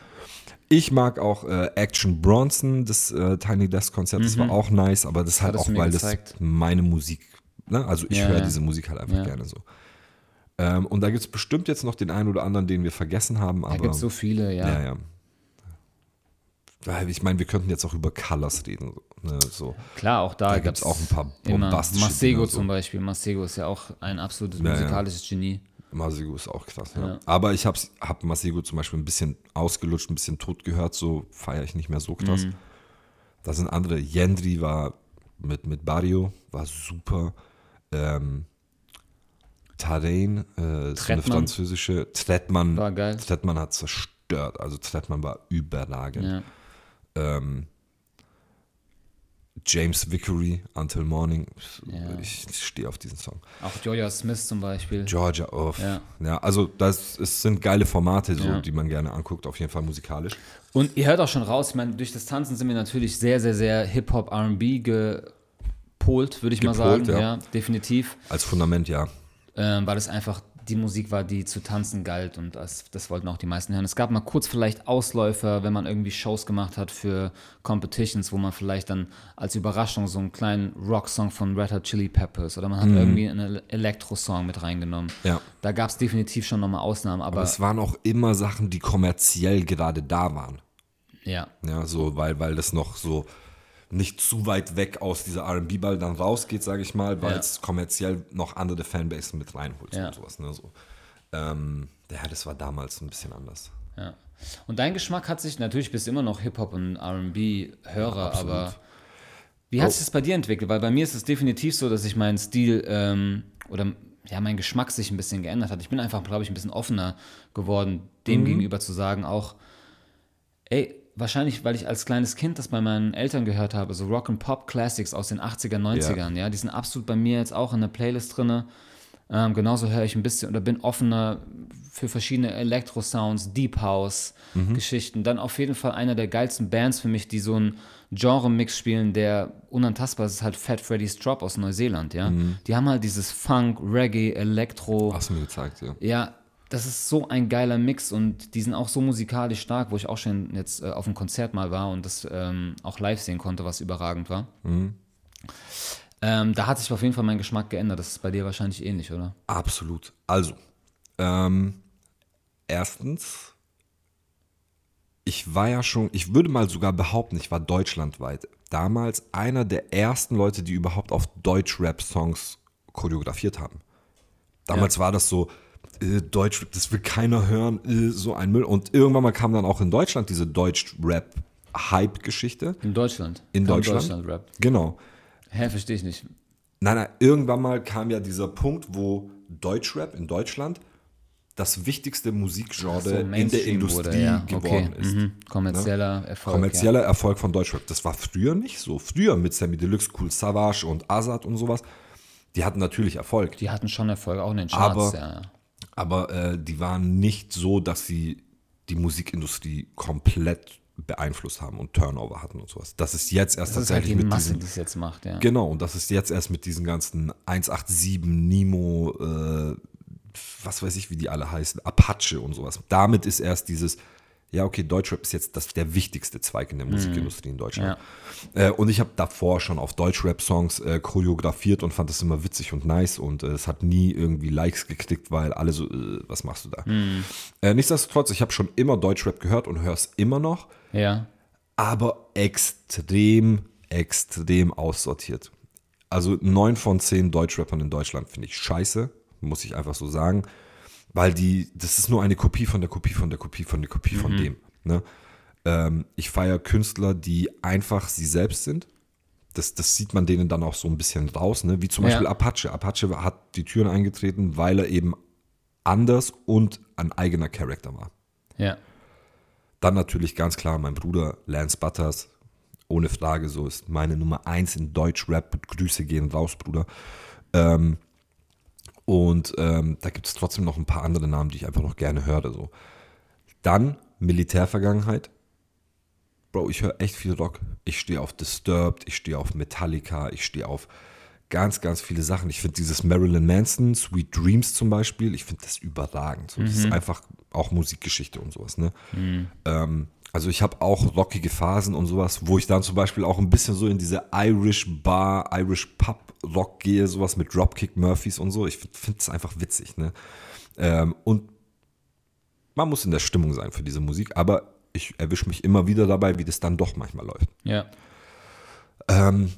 Ich mag auch äh, Action Bronson, das äh, Tiny Desk Konzert, das war auch nice, aber das halt Mhm. Hattest auch, weil gezeigt. das meine Musik, ne? also ich Ja, höre ja. diese Musik halt einfach Ja. gerne so. Ähm, und da gibt es bestimmt jetzt noch den einen oder anderen, den wir vergessen haben, Da aber gibt es so viele, ja. Ja, ja. Weil Ich meine, wir könnten jetzt auch über Colors reden. Ne, so. Klar, auch da, Da gibt gibt's auch ein paar bombastische Masego so. zum Beispiel. Masego ist ja auch ein absolutes Ja, ja. musikalisches Genie. Masigo ist auch krass, ja. Ja. Aber ich habe hab Masigo zum Beispiel ein bisschen ausgelutscht, ein bisschen tot gehört, so feiere ich nicht mehr so krass. Mhm. Da sind andere. Yendri war mit, mit Barrio, war super. Ähm, Tarain, äh, so eine französische. Trettmann, War geil. Trettmann hat zerstört. Also Trettmann war überragend. Ja. Ähm, James Vickery, Until Morning. Ja. Ich stehe auf diesen Song. Auch Joya Smith zum Beispiel. Georgia Off. Ja. Ja. also das es sind geile Formate, so, Ja. die man gerne anguckt, auf jeden Fall musikalisch. Und ihr hört auch schon raus, ich meine, durch das Tanzen sind wir natürlich sehr, sehr, sehr Hip-Hop, RB gepolt, würde ich mal sagen. Gepolt, ja. Ja, definitiv. Als Fundament, ja. ähm, weil es einfach die Musik war, die zu tanzen galt und das, das wollten auch die meisten hören. Es gab mal kurz vielleicht Ausläufer, wenn man irgendwie Shows gemacht hat für Competitions, wo man vielleicht dann als Überraschung so einen kleinen Rock-Song von Red Hot Chili Peppers oder man hat irgendwie einen Elektro-Song mit reingenommen. Ja. Da gab es definitiv schon nochmal Ausnahmen, aber, Aber es waren auch immer Sachen, die kommerziell gerade da waren. ja, Ja, so, weil, weil das noch so nicht zu weit weg aus dieser RB-Ball dann rausgeht, sage ich mal, weil Ja. es kommerziell noch andere Fanbases mit reinholt Ja. und sowas. Ne, so. ähm, ja, das war damals ein bisschen anders. ja. Und dein Geschmack hat sich, natürlich bist du immer noch Hip-Hop und RB-Hörer, absolut. aber wie hat Oh. sich das bei dir entwickelt? Weil bei mir ist es definitiv so, dass sich mein Stil ähm, oder ja, mein Geschmack sich ein bisschen geändert hat. Ich bin einfach, glaube ich, ein bisschen offener geworden, dem Mhm. gegenüber zu sagen, auch, ey, wahrscheinlich, weil ich als kleines Kind das bei meinen Eltern gehört habe, so Rock and Pop Classics aus den 80er, 90ern, ja, die sind absolut bei mir jetzt auch in der Playlist drin. Ähm, genauso höre ich ein bisschen oder bin offener für verschiedene Elektro-Sounds, Deep House-Geschichten. Dann auf jeden Fall einer der geilsten Bands für mich, die so einen Genre-Mix spielen, der unantastbar ist, ist halt Fat Freddy's Drop aus Neuseeland, ja. Die haben halt dieses Funk, Reggae, Elektro. Hast du mir gezeigt, ja. Ja, das ist so ein geiler Mix und die sind auch so musikalisch stark, wo ich auch schon jetzt äh, auf einem Konzert mal war und das ähm, auch live sehen konnte, was überragend war. Ähm, da hat sich auf jeden Fall mein Geschmack geändert. Das ist bei dir wahrscheinlich ähnlich, oder? Absolut. Also, ähm, erstens, ich war ja schon, ich würde mal sogar behaupten, ich war deutschlandweit damals einer der ersten Leute, die überhaupt auf Deutsch-Rap-Songs choreografiert haben. Damals war das so, äh, Deutsch, das will keiner hören, äh, so ein Müll. Und irgendwann mal kam dann auch in Deutschland diese Deutsch-Rap-Hype-Geschichte. In Deutschland. In Kam Deutschland? Deutschland-Rap. Genau. Hä, verstehe ich nicht. Nein, nein, irgendwann mal kam ja dieser Punkt, wo Deutschrap in Deutschland das wichtigste Musikgenre So in der Industrie wurde, ja. geworden okay. ist. Mhm. Kommerzieller Erfolg. Kommerzieller Erfolg von Deutschrap. Das war früher nicht so. Früher mit Sammy Deluxe, Cool Savage und Azad und sowas. Die hatten natürlich Erfolg. Ja. Die hatten schon Erfolg, auch in den Charts. Aber- ja. Aber äh, die waren nicht so, dass sie die Musikindustrie komplett beeinflusst haben und Turnover hatten und sowas. Das ist jetzt erst Das ist halt tatsächlich die mit Masse, diesen die es jetzt macht, ja. Genau, und das ist jetzt erst mit diesen ganzen 187, Nemo, äh, was weiß ich, wie die alle heißen, Apache und sowas. Damit ist erst dieses, ja, okay, Deutschrap ist jetzt das, der wichtigste Zweig in der Musikindustrie in Deutschland. Äh, und ich habe davor schon auf Deutschrap-Songs äh, choreografiert und fand das immer witzig und nice und äh, es hat nie irgendwie Likes gekriegt, weil alle so, äh, was machst du da? Äh, nichtsdestotrotz, ich habe schon immer Deutschrap gehört und höre es immer noch Ja. aber extrem, extrem aussortiert. Also neun von zehn Deutschrappern in Deutschland finde ich scheiße, muss ich einfach so sagen, weil die, das ist nur eine Kopie von der Kopie von der Kopie von der Kopie von dem. Ne? Ähm, ich feiere Künstler, die einfach sie selbst sind. Das, das sieht man denen dann auch so ein bisschen raus, ne? wie zum Ja. Beispiel Apache. Apache hat die Türen eingetreten, weil er eben anders und ein eigener Charakter war. Ja. Dann natürlich ganz klar mein Bruder Lance Butters. Ohne Frage, so ist meine Nummer eins in Deutsch-Rap. Grüße gehen raus, Bruder. Ähm, und ähm, da gibt es trotzdem noch ein paar andere Namen, die ich einfach noch gerne höre. So. Dann Militärvergangenheit. Bro, ich höre echt viel Rock. Ich stehe auf Disturbed, ich stehe auf Metallica, ich stehe auf ganz, ganz viele Sachen. Ich finde dieses Marilyn Manson, Sweet Dreams zum Beispiel, ich finde das überragend. So, Das ist einfach auch Musikgeschichte und sowas. Ne? Ähm, also ich habe auch rockige Phasen und sowas, wo ich dann zum Beispiel auch ein bisschen so in diese Irish Bar, Irish Pub Rock gehe, sowas mit Dropkick Murphys und so. Ich finde es einfach witzig. Ne? Ähm, und man muss in der Stimmung sein für diese Musik, aber ich erwische mich immer wieder dabei, wie das dann doch manchmal läuft. Ja. Ähm,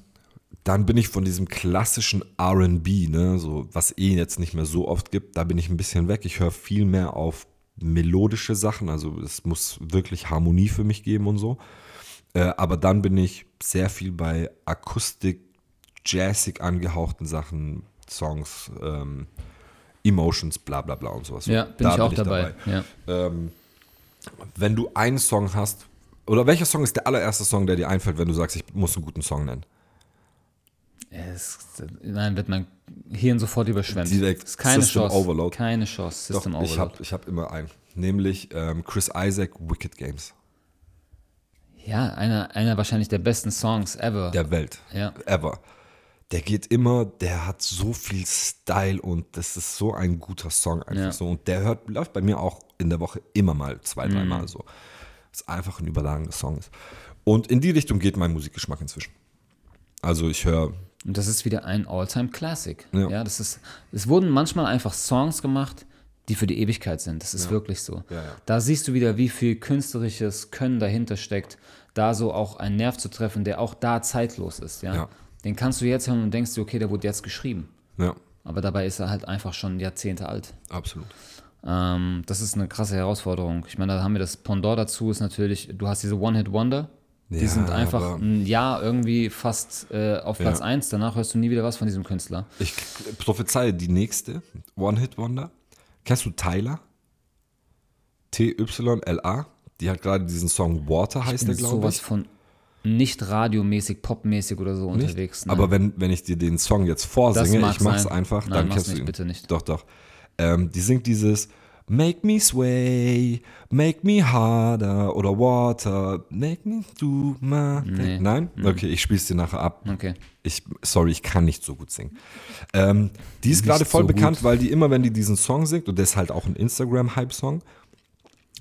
dann bin ich von diesem klassischen RB, ne, so, was eh jetzt nicht mehr so oft gibt, da bin ich ein bisschen weg. Ich höre viel mehr auf melodische Sachen, also es muss wirklich Harmonie für mich geben und so. Äh, aber dann bin ich sehr viel bei Akustik, Jazzig angehauchten Sachen, Songs, ähm, Emotions, bla bla bla und sowas. Ja, bin Da ich auch dabei. Ja. Ähm, wenn du einen Song hast, oder welcher Song ist der allererste Song, der dir einfällt, wenn du sagst, ich muss einen guten Song nennen? Es, nein, wird mein Hirn sofort überschwemmt. Direkt ist keine System Chance. Overload. Keine Chance. System Doch, ich Overload. habe ich hab immer einen. Nämlich ähm, Chris Isaac, Wicked Games. ja, einer, einer wahrscheinlich der besten Songs ever. Der Welt. Ja. Ever. Der geht immer, der hat so viel Style und das ist so ein guter Song einfach Ja. so. Und der hört, läuft bei mir auch in der Woche immer mal zwei, Mhm. dreimal so. Was einfach ein überragender Song ist. Und in die Richtung geht mein Musikgeschmack inzwischen. Also ich höre Und das ist wieder ein All-Time-Classic. Ja. Ja. das ist, es wurden manchmal einfach Songs gemacht, die für die Ewigkeit sind. Das ist wirklich so. Ja, ja. Da siehst du wieder, wie viel künstlerisches Können dahinter steckt, da so auch einen Nerv zu treffen, der auch da zeitlos ist. Ja? Ja. Den kannst du jetzt hören und denkst dir, okay, der wurde jetzt geschrieben. Ja, Aber dabei ist er halt einfach schon Jahrzehnte alt. absolut. Ähm, das ist eine krasse Herausforderung. Ich meine, da haben wir das Pendant dazu, ist natürlich, du hast diese One-Hit-Wonder. Die Ja, sind einfach ein Jahr irgendwie fast äh, auf Platz Ja. 1. Danach hörst du nie wieder was von diesem Künstler. Ich prophezeie die nächste One-Hit-Wonder. Kennst du Tyler? T-Y-L-A. Die hat gerade diesen Song Water, heißt der, glaube sowas ich. von nicht radiomäßig, popmäßig oder so Nicht? unterwegs. ne? Aber wenn, wenn ich dir den Song jetzt vorsinge, ich mach's sein. einfach, Nein, dann kennst du nicht, ihn. bitte nicht. Doch, doch. Ähm, die singt dieses Make me sway, make me harder oder water, make me do my thing. Nein? Okay, ich spiel's dir nachher ab. Okay. Ich, sorry, ich kann nicht so gut singen. Ähm, die ist gerade voll so bekannt, gut. weil die immer, wenn die diesen Song singt, und der ist halt auch ein Instagram-Hype-Song,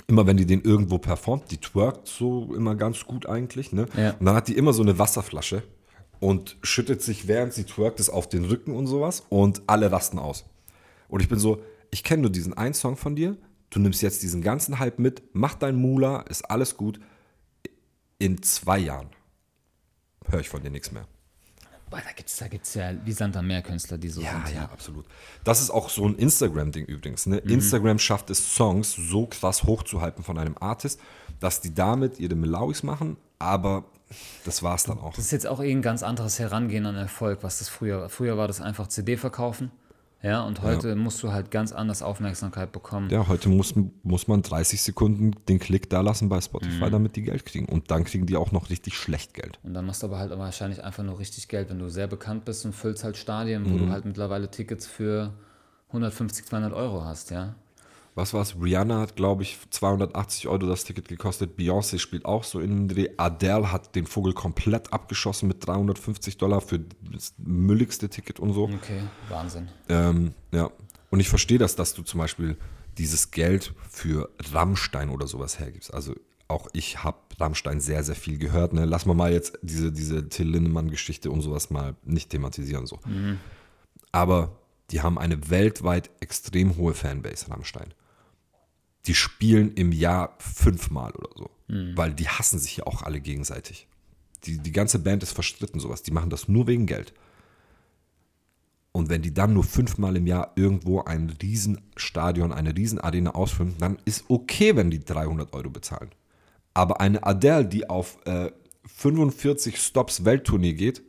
immer wenn die den irgendwo performt, die twerkt so immer ganz gut eigentlich, ne? Ja. Und dann hat die immer so eine Wasserflasche und schüttet sich, während sie twerkt, es auf den Rücken und sowas und alle rasten aus. Und ich bin so, ich kenne nur diesen einen Song von dir, du nimmst jetzt diesen ganzen Hype mit, mach dein Mula, ist alles gut. In zwei Jahren höre ich von dir nichts mehr. Boah, da gibt es da gibt's ja wie Sand am Meer Künstler, die so Ja, sind. ja, absolut. Das ist auch so ein Instagram-Ding übrigens. Ne? Mhm. Instagram schafft es, Songs so krass hochzuhalten von einem Artist, dass die damit ihre Melawis machen, aber das war's dann auch. Das ist jetzt auch eh ein ganz anderes Herangehen an Erfolg, was das früher war. Früher war das einfach CD verkaufen. Ja, und heute musst du halt ganz anders Aufmerksamkeit bekommen. Ja, heute muss, muss man 30 Sekunden den Klick da lassen bei Spotify, Mhm. damit die Geld kriegen. Und dann kriegen die auch noch richtig schlecht Geld. Und dann machst du aber halt wahrscheinlich einfach nur richtig Geld, wenn du sehr bekannt bist und füllst halt Stadien, wo Mhm. du halt mittlerweile Tickets für 150, 200 Euro hast, ja. Was war's? Rihanna hat, glaube ich, 280 Euro das Ticket gekostet. Beyoncé spielt auch so in den Dreh. Adele hat den Vogel komplett abgeschossen mit 350 Dollar für das mülligste Ticket und so. Okay, Wahnsinn. Ähm, ja. Und ich verstehe das, dass du zum Beispiel dieses Geld für Rammstein oder sowas hergibst. Also auch ich habe Rammstein sehr, sehr viel gehört. Ne? Lass mal mal jetzt diese, diese Till Lindemann-Geschichte und sowas mal nicht thematisieren. So. Aber die haben eine weltweit extrem hohe Fanbase, Rammstein. Die spielen im Jahr fünfmal oder so. Weil die hassen sich ja auch alle gegenseitig. Die, die ganze Band ist verstritten, sowas. Die machen das nur wegen Geld. Und wenn die dann nur fünfmal im Jahr irgendwo ein Riesenstadion, eine Riesenarena ausfüllen, dann ist okay, wenn die 300 Euro bezahlen. Aber eine Adele, die auf äh, 45 Stops Welttournee geht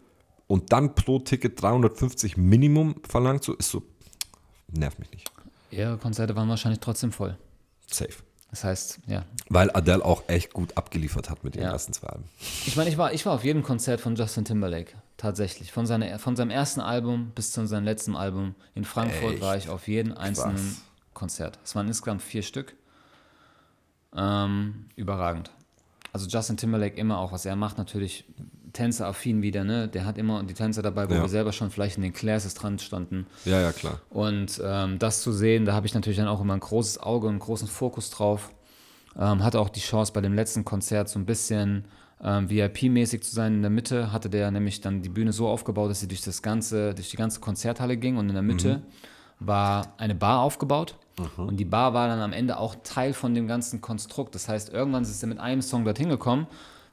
und dann pro Ticket 350 Minimum verlangt, so ist so, nervt mich nicht. Ihre Konzerte waren wahrscheinlich trotzdem voll. Safe. Das heißt, ja. Weil Adele auch echt gut abgeliefert hat mit ihren Ja. ersten zwei Alben. Ich meine, ich war, ich war auf jedem Konzert von Justin Timberlake. Tatsächlich. Von, seiner, von seinem ersten Album bis zu seinem letzten Album. In Frankfurt Echt? war ich auf jedem einzelnen Konzert. Es waren insgesamt vier Stück. Ähm, überragend. also Justin Timberlake immer auch, was er macht, natürlich Tänzeraffin wieder, ne? Der hat immer die Tänzer dabei, wo Ja. wir selber schon vielleicht in den Classes dran standen. Ja, ja, klar. Und ähm, das zu sehen, da habe ich natürlich dann auch immer ein großes Auge und einen großen Fokus drauf. Ähm, hatte auch die Chance bei dem letzten Konzert so ein bisschen ähm, VIP-mäßig zu sein. In der Mitte hatte der nämlich dann die Bühne so aufgebaut, dass sie durch das ganze, durch die ganze Konzerthalle ging und in der Mitte war eine Bar aufgebaut. Und die Bar war dann am Ende auch Teil von dem ganzen Konstrukt. Das heißt, irgendwann ist er mit einem Song dorthin gekommen,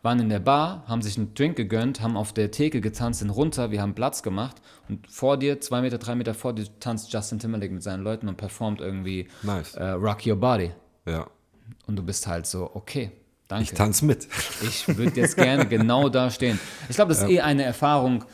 waren in der Bar, haben sich einen Drink gegönnt, haben auf der Theke getanzt, sind runter, wir haben Platz gemacht und vor dir, zwei Meter, drei Meter vor dir, tanzt Justin Timberlake mit seinen Leuten und performt irgendwie Nice. äh, Rock Your Body. Ja. Und du bist halt so, okay, danke. Ich tanze mit. Ich würde jetzt gerne [laughs] genau da stehen. Ich glaube, das ist eh eine Erfahrung,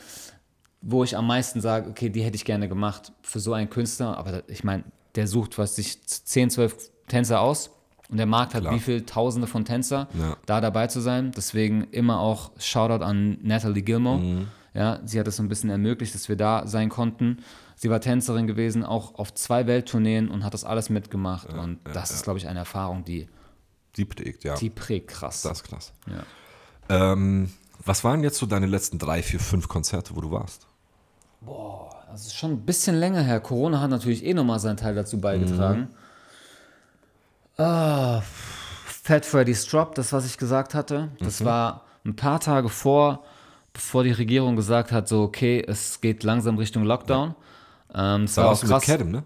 wo ich am meisten sage, okay, die hätte ich gerne gemacht für so einen Künstler. Aber ich meine, der sucht, was sich 10, 12 Tänzer aus und der Markt hat Klar. wie viel Tausende von Tänzer, Ja. da dabei zu sein. Deswegen immer auch Shoutout an Natalie Gilmore. Mhm. Ja, sie hat es so ein bisschen ermöglicht, dass wir da sein konnten. Sie war Tänzerin gewesen, auch auf zwei Welttourneen und hat das alles mitgemacht. und das ist, glaube ich, eine Erfahrung, die, Die prägt, ja. die prägt krass. Das ist krass. Ja. Ähm, was waren jetzt so deine letzten drei, vier, fünf Konzerte, wo du warst? Das ist schon ein bisschen länger her. Corona hat natürlich eh nochmal seinen Teil dazu beigetragen. Ah, Fat Freddy Strop, das, was ich gesagt hatte, das war ein paar Tage vor, bevor die Regierung gesagt hat, so, okay, es geht langsam Richtung Lockdown. Ähm, das Da war auch warst du krass. mit Kerem, ne?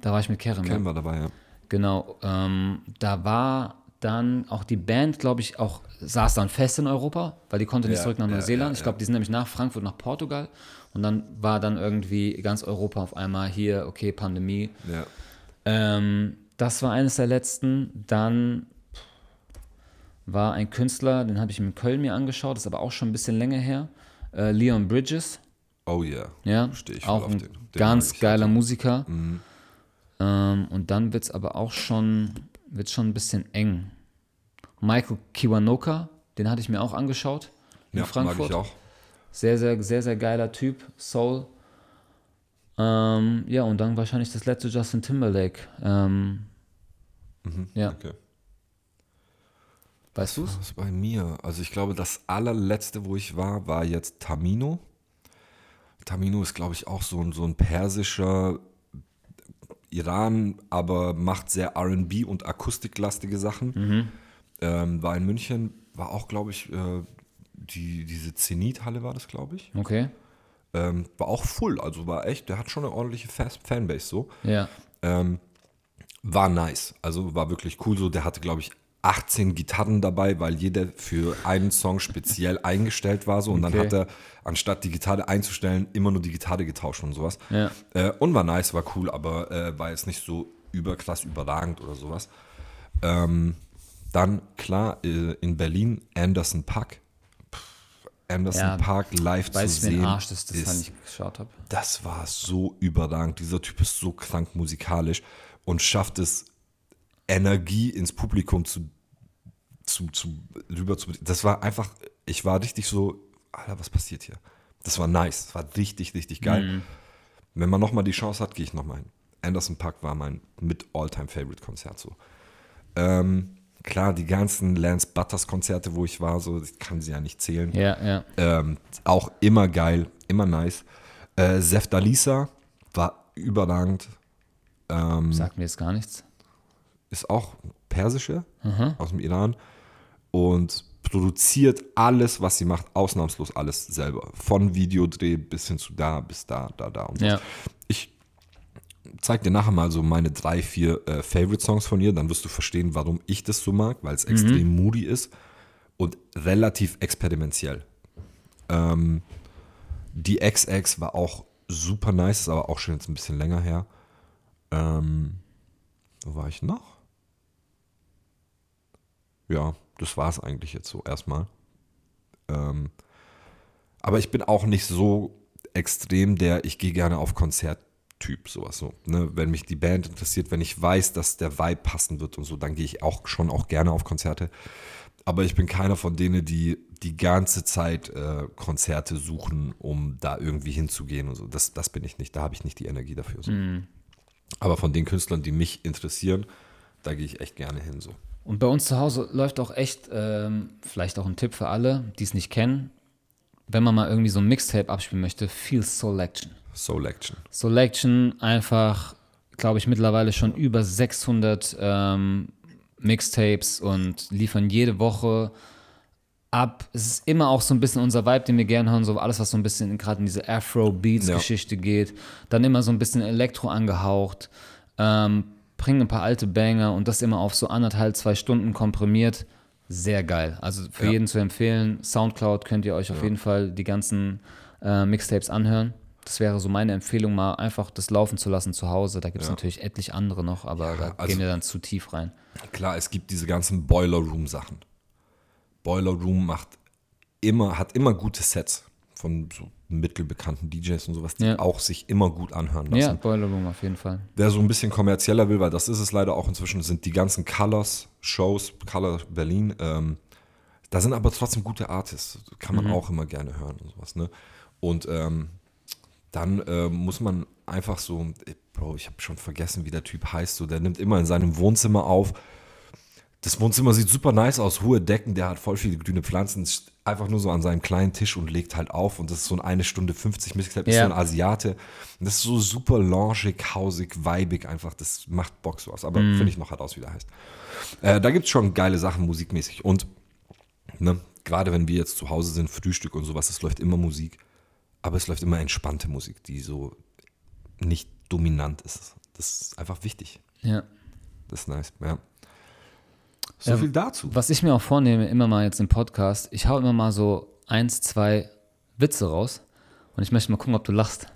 Da war ich mit Kerem. ja. Kerem war dabei, ja. Genau, ähm, da war dann auch die Band, glaube ich, auch saß dann fest in Europa, weil die konnte nicht Ja, zurück nach ja, Neuseeland. ja, ich glaube, die sind nämlich nach Frankfurt, nach Portugal. Und dann war dann irgendwie ganz Europa auf einmal hier, okay, Pandemie. ja. Ähm, das war eines der letzten. Dann war ein Künstler, den habe ich in Köln mir angeschaut, ist aber auch schon ein bisschen länger her. Äh, Leon Bridges. Oh yeah. Ja, Steh ich auch ein den. Den ganz geiler Musiker. Ähm, und dann wird es aber auch schon, wird's schon ein bisschen eng. Michael Kiwanuka, den hatte ich mir auch angeschaut in Ja, Frankfurt. mag ich auch. Sehr, sehr, sehr, sehr geiler Typ, Soul. Ähm, ja, und dann wahrscheinlich das letzte Justin Timberlake. Ähm, Ja, Okay. weißt? Was ist bei mir? Also ich glaube, das allerletzte, wo ich war, war jetzt Tamino. Tamino ist, glaube ich, auch so ein, so ein persischer Iran, aber macht sehr RB und akustiklastige Sachen. Ähm, war in München, war auch, glaube ich, äh, die, diese Zenit-Halle war das, glaube ich. Okay. Ähm, war auch full, also war echt, der hat schon eine ordentliche Fast Fanbase so. Ja. Ähm, war nice. Also war wirklich cool so. Der hatte, glaube ich, 18 Gitarren dabei, weil jeder für einen Song speziell [laughs] eingestellt war. So. Und dann Okay. hat er, anstatt die Gitarre einzustellen, immer nur die Gitarre getauscht und sowas. Ja. Äh, und war nice, war cool, aber äh, war jetzt nicht so überkrass überragend oder sowas. Ähm, dann, klar, äh, in Berlin Anderson Park. Anderson Ja, Park live zu sehen. Arsch, ich das ist das war so überragend. Dieser Typ ist so krank musikalisch und schafft es, Energie ins Publikum zu, zu, zu rüber zu. Das war einfach, ich war richtig so, Alter, was passiert hier? Das war nice, das war richtig, richtig geil. Wenn man nochmal die Chance hat, gehe ich nochmal hin. Anderson Park war mein mit All-Time-Favorite-Konzert so. Ähm, klar, die ganzen Lance Butters-Konzerte, wo ich war, so, ich kann sie ja nicht zählen. Ja, ja. Ähm, auch immer geil, immer nice. Äh, Seftalisa war überragend. Ähm, Sagt mir jetzt gar nichts. ist auch persische aus dem Iran und produziert alles, was sie macht, ausnahmslos alles selber. Von Videodreh bis hin zu da, bis da, da, da und so. Ja. Ich zeig dir nachher mal so meine drei, vier äh, Favorite-Songs von ihr, dann wirst du verstehen, warum ich das so mag, weil es extrem moody ist und relativ experimentiell. Ähm, die XX war auch super nice, ist aber auch schon jetzt ein bisschen länger her. Ähm, wo war ich noch? Ja, das war es eigentlich jetzt so erstmal. Ähm, aber ich bin auch nicht so extrem der, ich gehe gerne auf Konzerttyp, sowas so. Ne? Wenn mich die Band interessiert, wenn ich weiß, dass der Vibe passen wird und so, dann gehe ich auch schon auch gerne auf Konzerte. Aber ich bin keiner von denen, die die ganze Zeit äh, Konzerte suchen, um da irgendwie hinzugehen und so. Das, das bin ich nicht. Da habe ich nicht die Energie dafür. So. Aber von den Künstlern, die mich interessieren, da gehe ich echt gerne hin. So. Und bei uns zu Hause läuft auch echt, ähm, vielleicht auch ein Tipp für alle, die es nicht kennen, wenn man mal irgendwie so ein Mixtape abspielen möchte, viel Selection. Selection. Selection einfach, glaube ich, mittlerweile schon über 600 ähm, Mixtapes und liefern jede Woche ab. Es ist immer auch so ein bisschen unser Vibe, den wir gerne hören, so alles, was so ein bisschen gerade in diese Afro-Beats-Geschichte ja. geht. Dann immer so ein bisschen Elektro angehaucht. Ähm, bringen ein paar alte Banger und das immer auf so anderthalb, zwei Stunden komprimiert. Sehr geil. Also für ja. jeden zu empfehlen. Soundcloud könnt ihr euch ja. auf jeden Fall die ganzen äh, Mixtapes anhören. Das wäre so meine Empfehlung, mal einfach das laufen zu lassen zu Hause. Da gibt es ja. natürlich etlich andere noch, aber da also, gehen wir dann zu tief rein. Klar, es gibt diese ganzen Boiler Room Sachen. Boiler Room macht immer, hat immer gute Sets von so mittelbekannten DJs und sowas, die ja. auch sich immer gut anhören lassen. Ja, Boiler Room auf jeden Fall. Wer so ein bisschen kommerzieller will, weil das ist es leider auch inzwischen, sind die ganzen Colors-Shows, Color Berlin, ähm, da sind aber trotzdem gute Artists. Kann man mhm. auch immer gerne hören und sowas. Ne? Und ähm, dann äh, muss man einfach so, Bro, ich habe schon vergessen, wie der Typ heißt, so, der nimmt immer in seinem Wohnzimmer auf. Das Wohnzimmer sieht super nice aus, hohe Decken, der hat voll viele grüne Pflanzen, einfach nur so an seinem kleinen Tisch und legt halt auf und das ist so ein eine Stunde 50 Mixtape, ist ja. so ein Asiate. Und das ist so super loungig, hausig, weibig einfach, das macht Bock sowas, aber mm. finde ich noch halt aus, wie der heißt. Äh, da gibt es schon geile Sachen musikmäßig und ne, gerade wenn wir jetzt zu Hause sind, Frühstück und sowas, es läuft immer Musik, aber es läuft immer entspannte Musik, die so nicht dominant ist. Das ist einfach wichtig. Ja. Das ist nice, ja. So ja, viel dazu. Was ich mir auch vornehme, immer mal jetzt im Podcast, ich hau immer mal so eins, zwei Witze raus und ich möchte mal gucken, ob du lachst.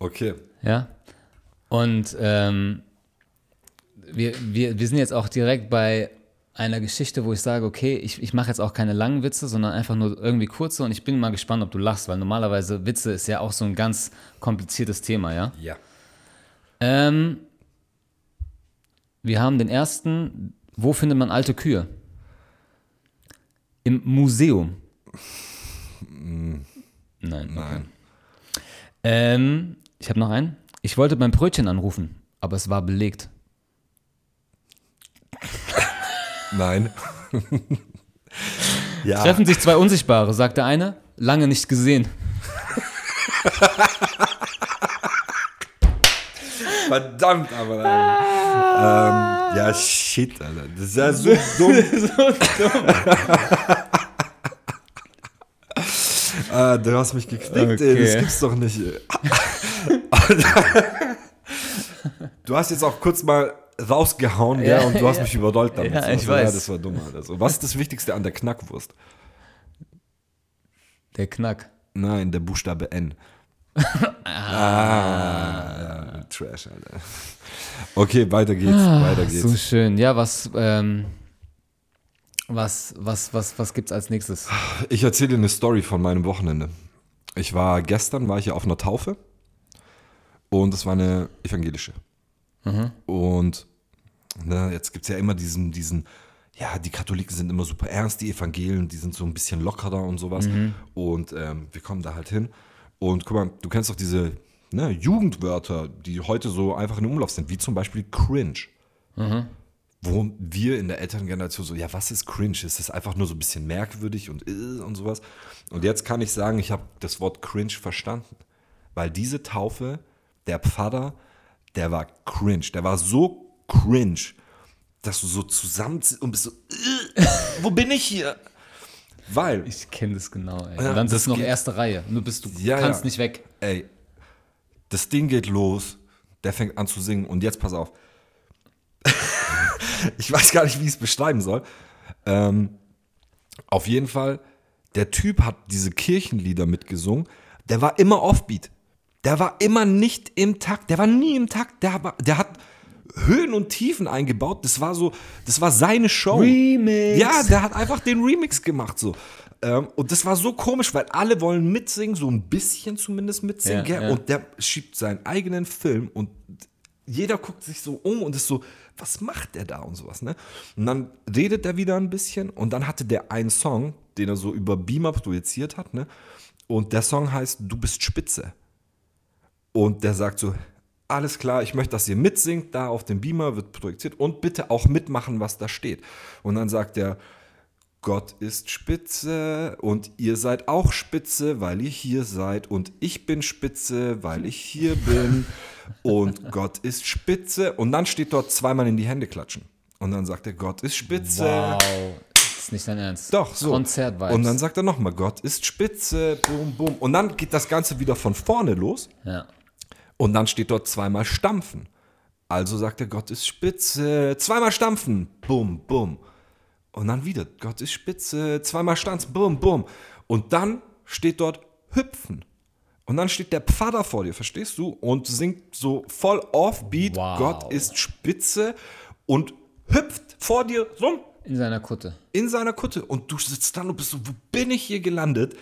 Okay. Ja. Und ähm, wir, wir, wir sind jetzt auch direkt bei einer Geschichte, wo ich sage, okay, ich, ich mache jetzt auch keine langen Witze, sondern einfach nur irgendwie kurze und ich bin mal gespannt, ob du lachst, weil normalerweise Witze ist ja auch so ein ganz kompliziertes Thema, ja? Ja. Ähm, wir haben den ersten, wo findet man alte Kühe? Im Museum. Nein. Okay. Nein. Ähm, ich habe noch einen. Ich wollte beim Brötchen anrufen, aber es war belegt. Nein. [laughs] ja. Treffen sich zwei Unsichtbare, sagt der eine. Lange nicht gesehen. [laughs] Verdammt, aber. Ähm, ja, shit, Alter. Das ist ja so dumm. [laughs] so dumm. [laughs] ah, du hast mich geknickt, okay. ey. Das gibt's doch nicht. [laughs] du hast jetzt auch kurz mal rausgehauen, ja, ja und du hast mich überdollt damit. Ja, ich also, weiß. Ja, das war dumm, Also, was ist das Wichtigste an der Knackwurst? Der Knack. Nein, der Buchstabe N. ah, ah ja, Trash, Alter. Okay, weiter geht's, ah, weiter geht's. So schön. Ja, was, ähm, was, was, was, was gibt's als nächstes? Ich erzähle dir eine Story von meinem Wochenende. Ich war gestern, war ich ja auf einer Taufe und es war eine evangelische. Mhm. Und ne, jetzt gibt es ja immer diesen, diesen, ja, die Katholiken sind immer super ernst, die Evangelien, die sind so ein bisschen lockerer und sowas. Mhm. Und ähm, wir kommen da halt hin. Und guck mal, du kennst doch diese ne, Jugendwörter, die heute so einfach in Umlauf sind, wie zum Beispiel cringe. Mhm. Wo wir in der Elterngeneration so, ja, was ist cringe? Ist das einfach nur so ein bisschen merkwürdig und äh, und sowas? Und jetzt kann ich sagen, ich habe das Wort cringe verstanden. Weil diese Taufe, der Pfarrer, der war cringe. Der war so cringe, dass du so zusammenziehst und bist so, äh, wo bin ich hier? Weil. Ich kenne das genau, ey. Ja, und dann ist noch erste Reihe. Du bist, du ja, kannst ja. nicht weg. Ey, das Ding geht los. Der fängt an zu singen. Und jetzt pass auf. [laughs] ich weiß gar nicht, wie ich es beschreiben soll. Ähm, auf jeden Fall, der Typ hat diese Kirchenlieder mitgesungen. Der war immer offbeat. Der war immer nicht im Takt. Der war nie im Takt. Der, der hat Höhen und Tiefen eingebaut. Das war so, das war seine Show. Remix. Ja, der hat einfach den Remix gemacht so. Ähm, und das war so komisch, weil alle wollen mitsingen, so ein bisschen zumindest mitsingen. Ja, ja. Und der schiebt seinen eigenen Film und jeder guckt sich so um und ist so, was macht der da und sowas, ne? Und dann redet er wieder ein bisschen und dann hatte der einen Song, den er so über Beamer projiziert hat, ne? Und der Song heißt Du bist Spitze. Und der sagt so, alles klar, ich möchte, dass ihr mitsingt, da auf dem Beamer wird projiziert und bitte auch mitmachen, was da steht. Und dann sagt er, Gott ist spitze und ihr seid auch spitze, weil ihr hier seid und ich bin spitze, weil ich hier bin und Gott ist spitze und dann steht dort zweimal in die Hände klatschen und dann sagt er, Gott ist spitze. Wow. Das ist nicht dein Ernst. Doch, so. Konzert-Vibes. Und dann sagt er nochmal, Gott ist spitze, boom, boom. Und dann geht das Ganze wieder von vorne los Ja. und dann steht dort zweimal stampfen. Also sagt er, Gott ist spitze, zweimal stampfen, bum, bum. Und dann wieder, Gott ist spitze, zweimal stanzen, bum, bum. Und dann steht dort hüpfen. Und dann steht der Pfarrer vor dir, verstehst du? Und singt so voll offbeat, Wow. Gott ist spitze und hüpft vor dir rum In seiner Kutte. in seiner Kutte und du sitzt dann und bist so, wo bin ich hier gelandet?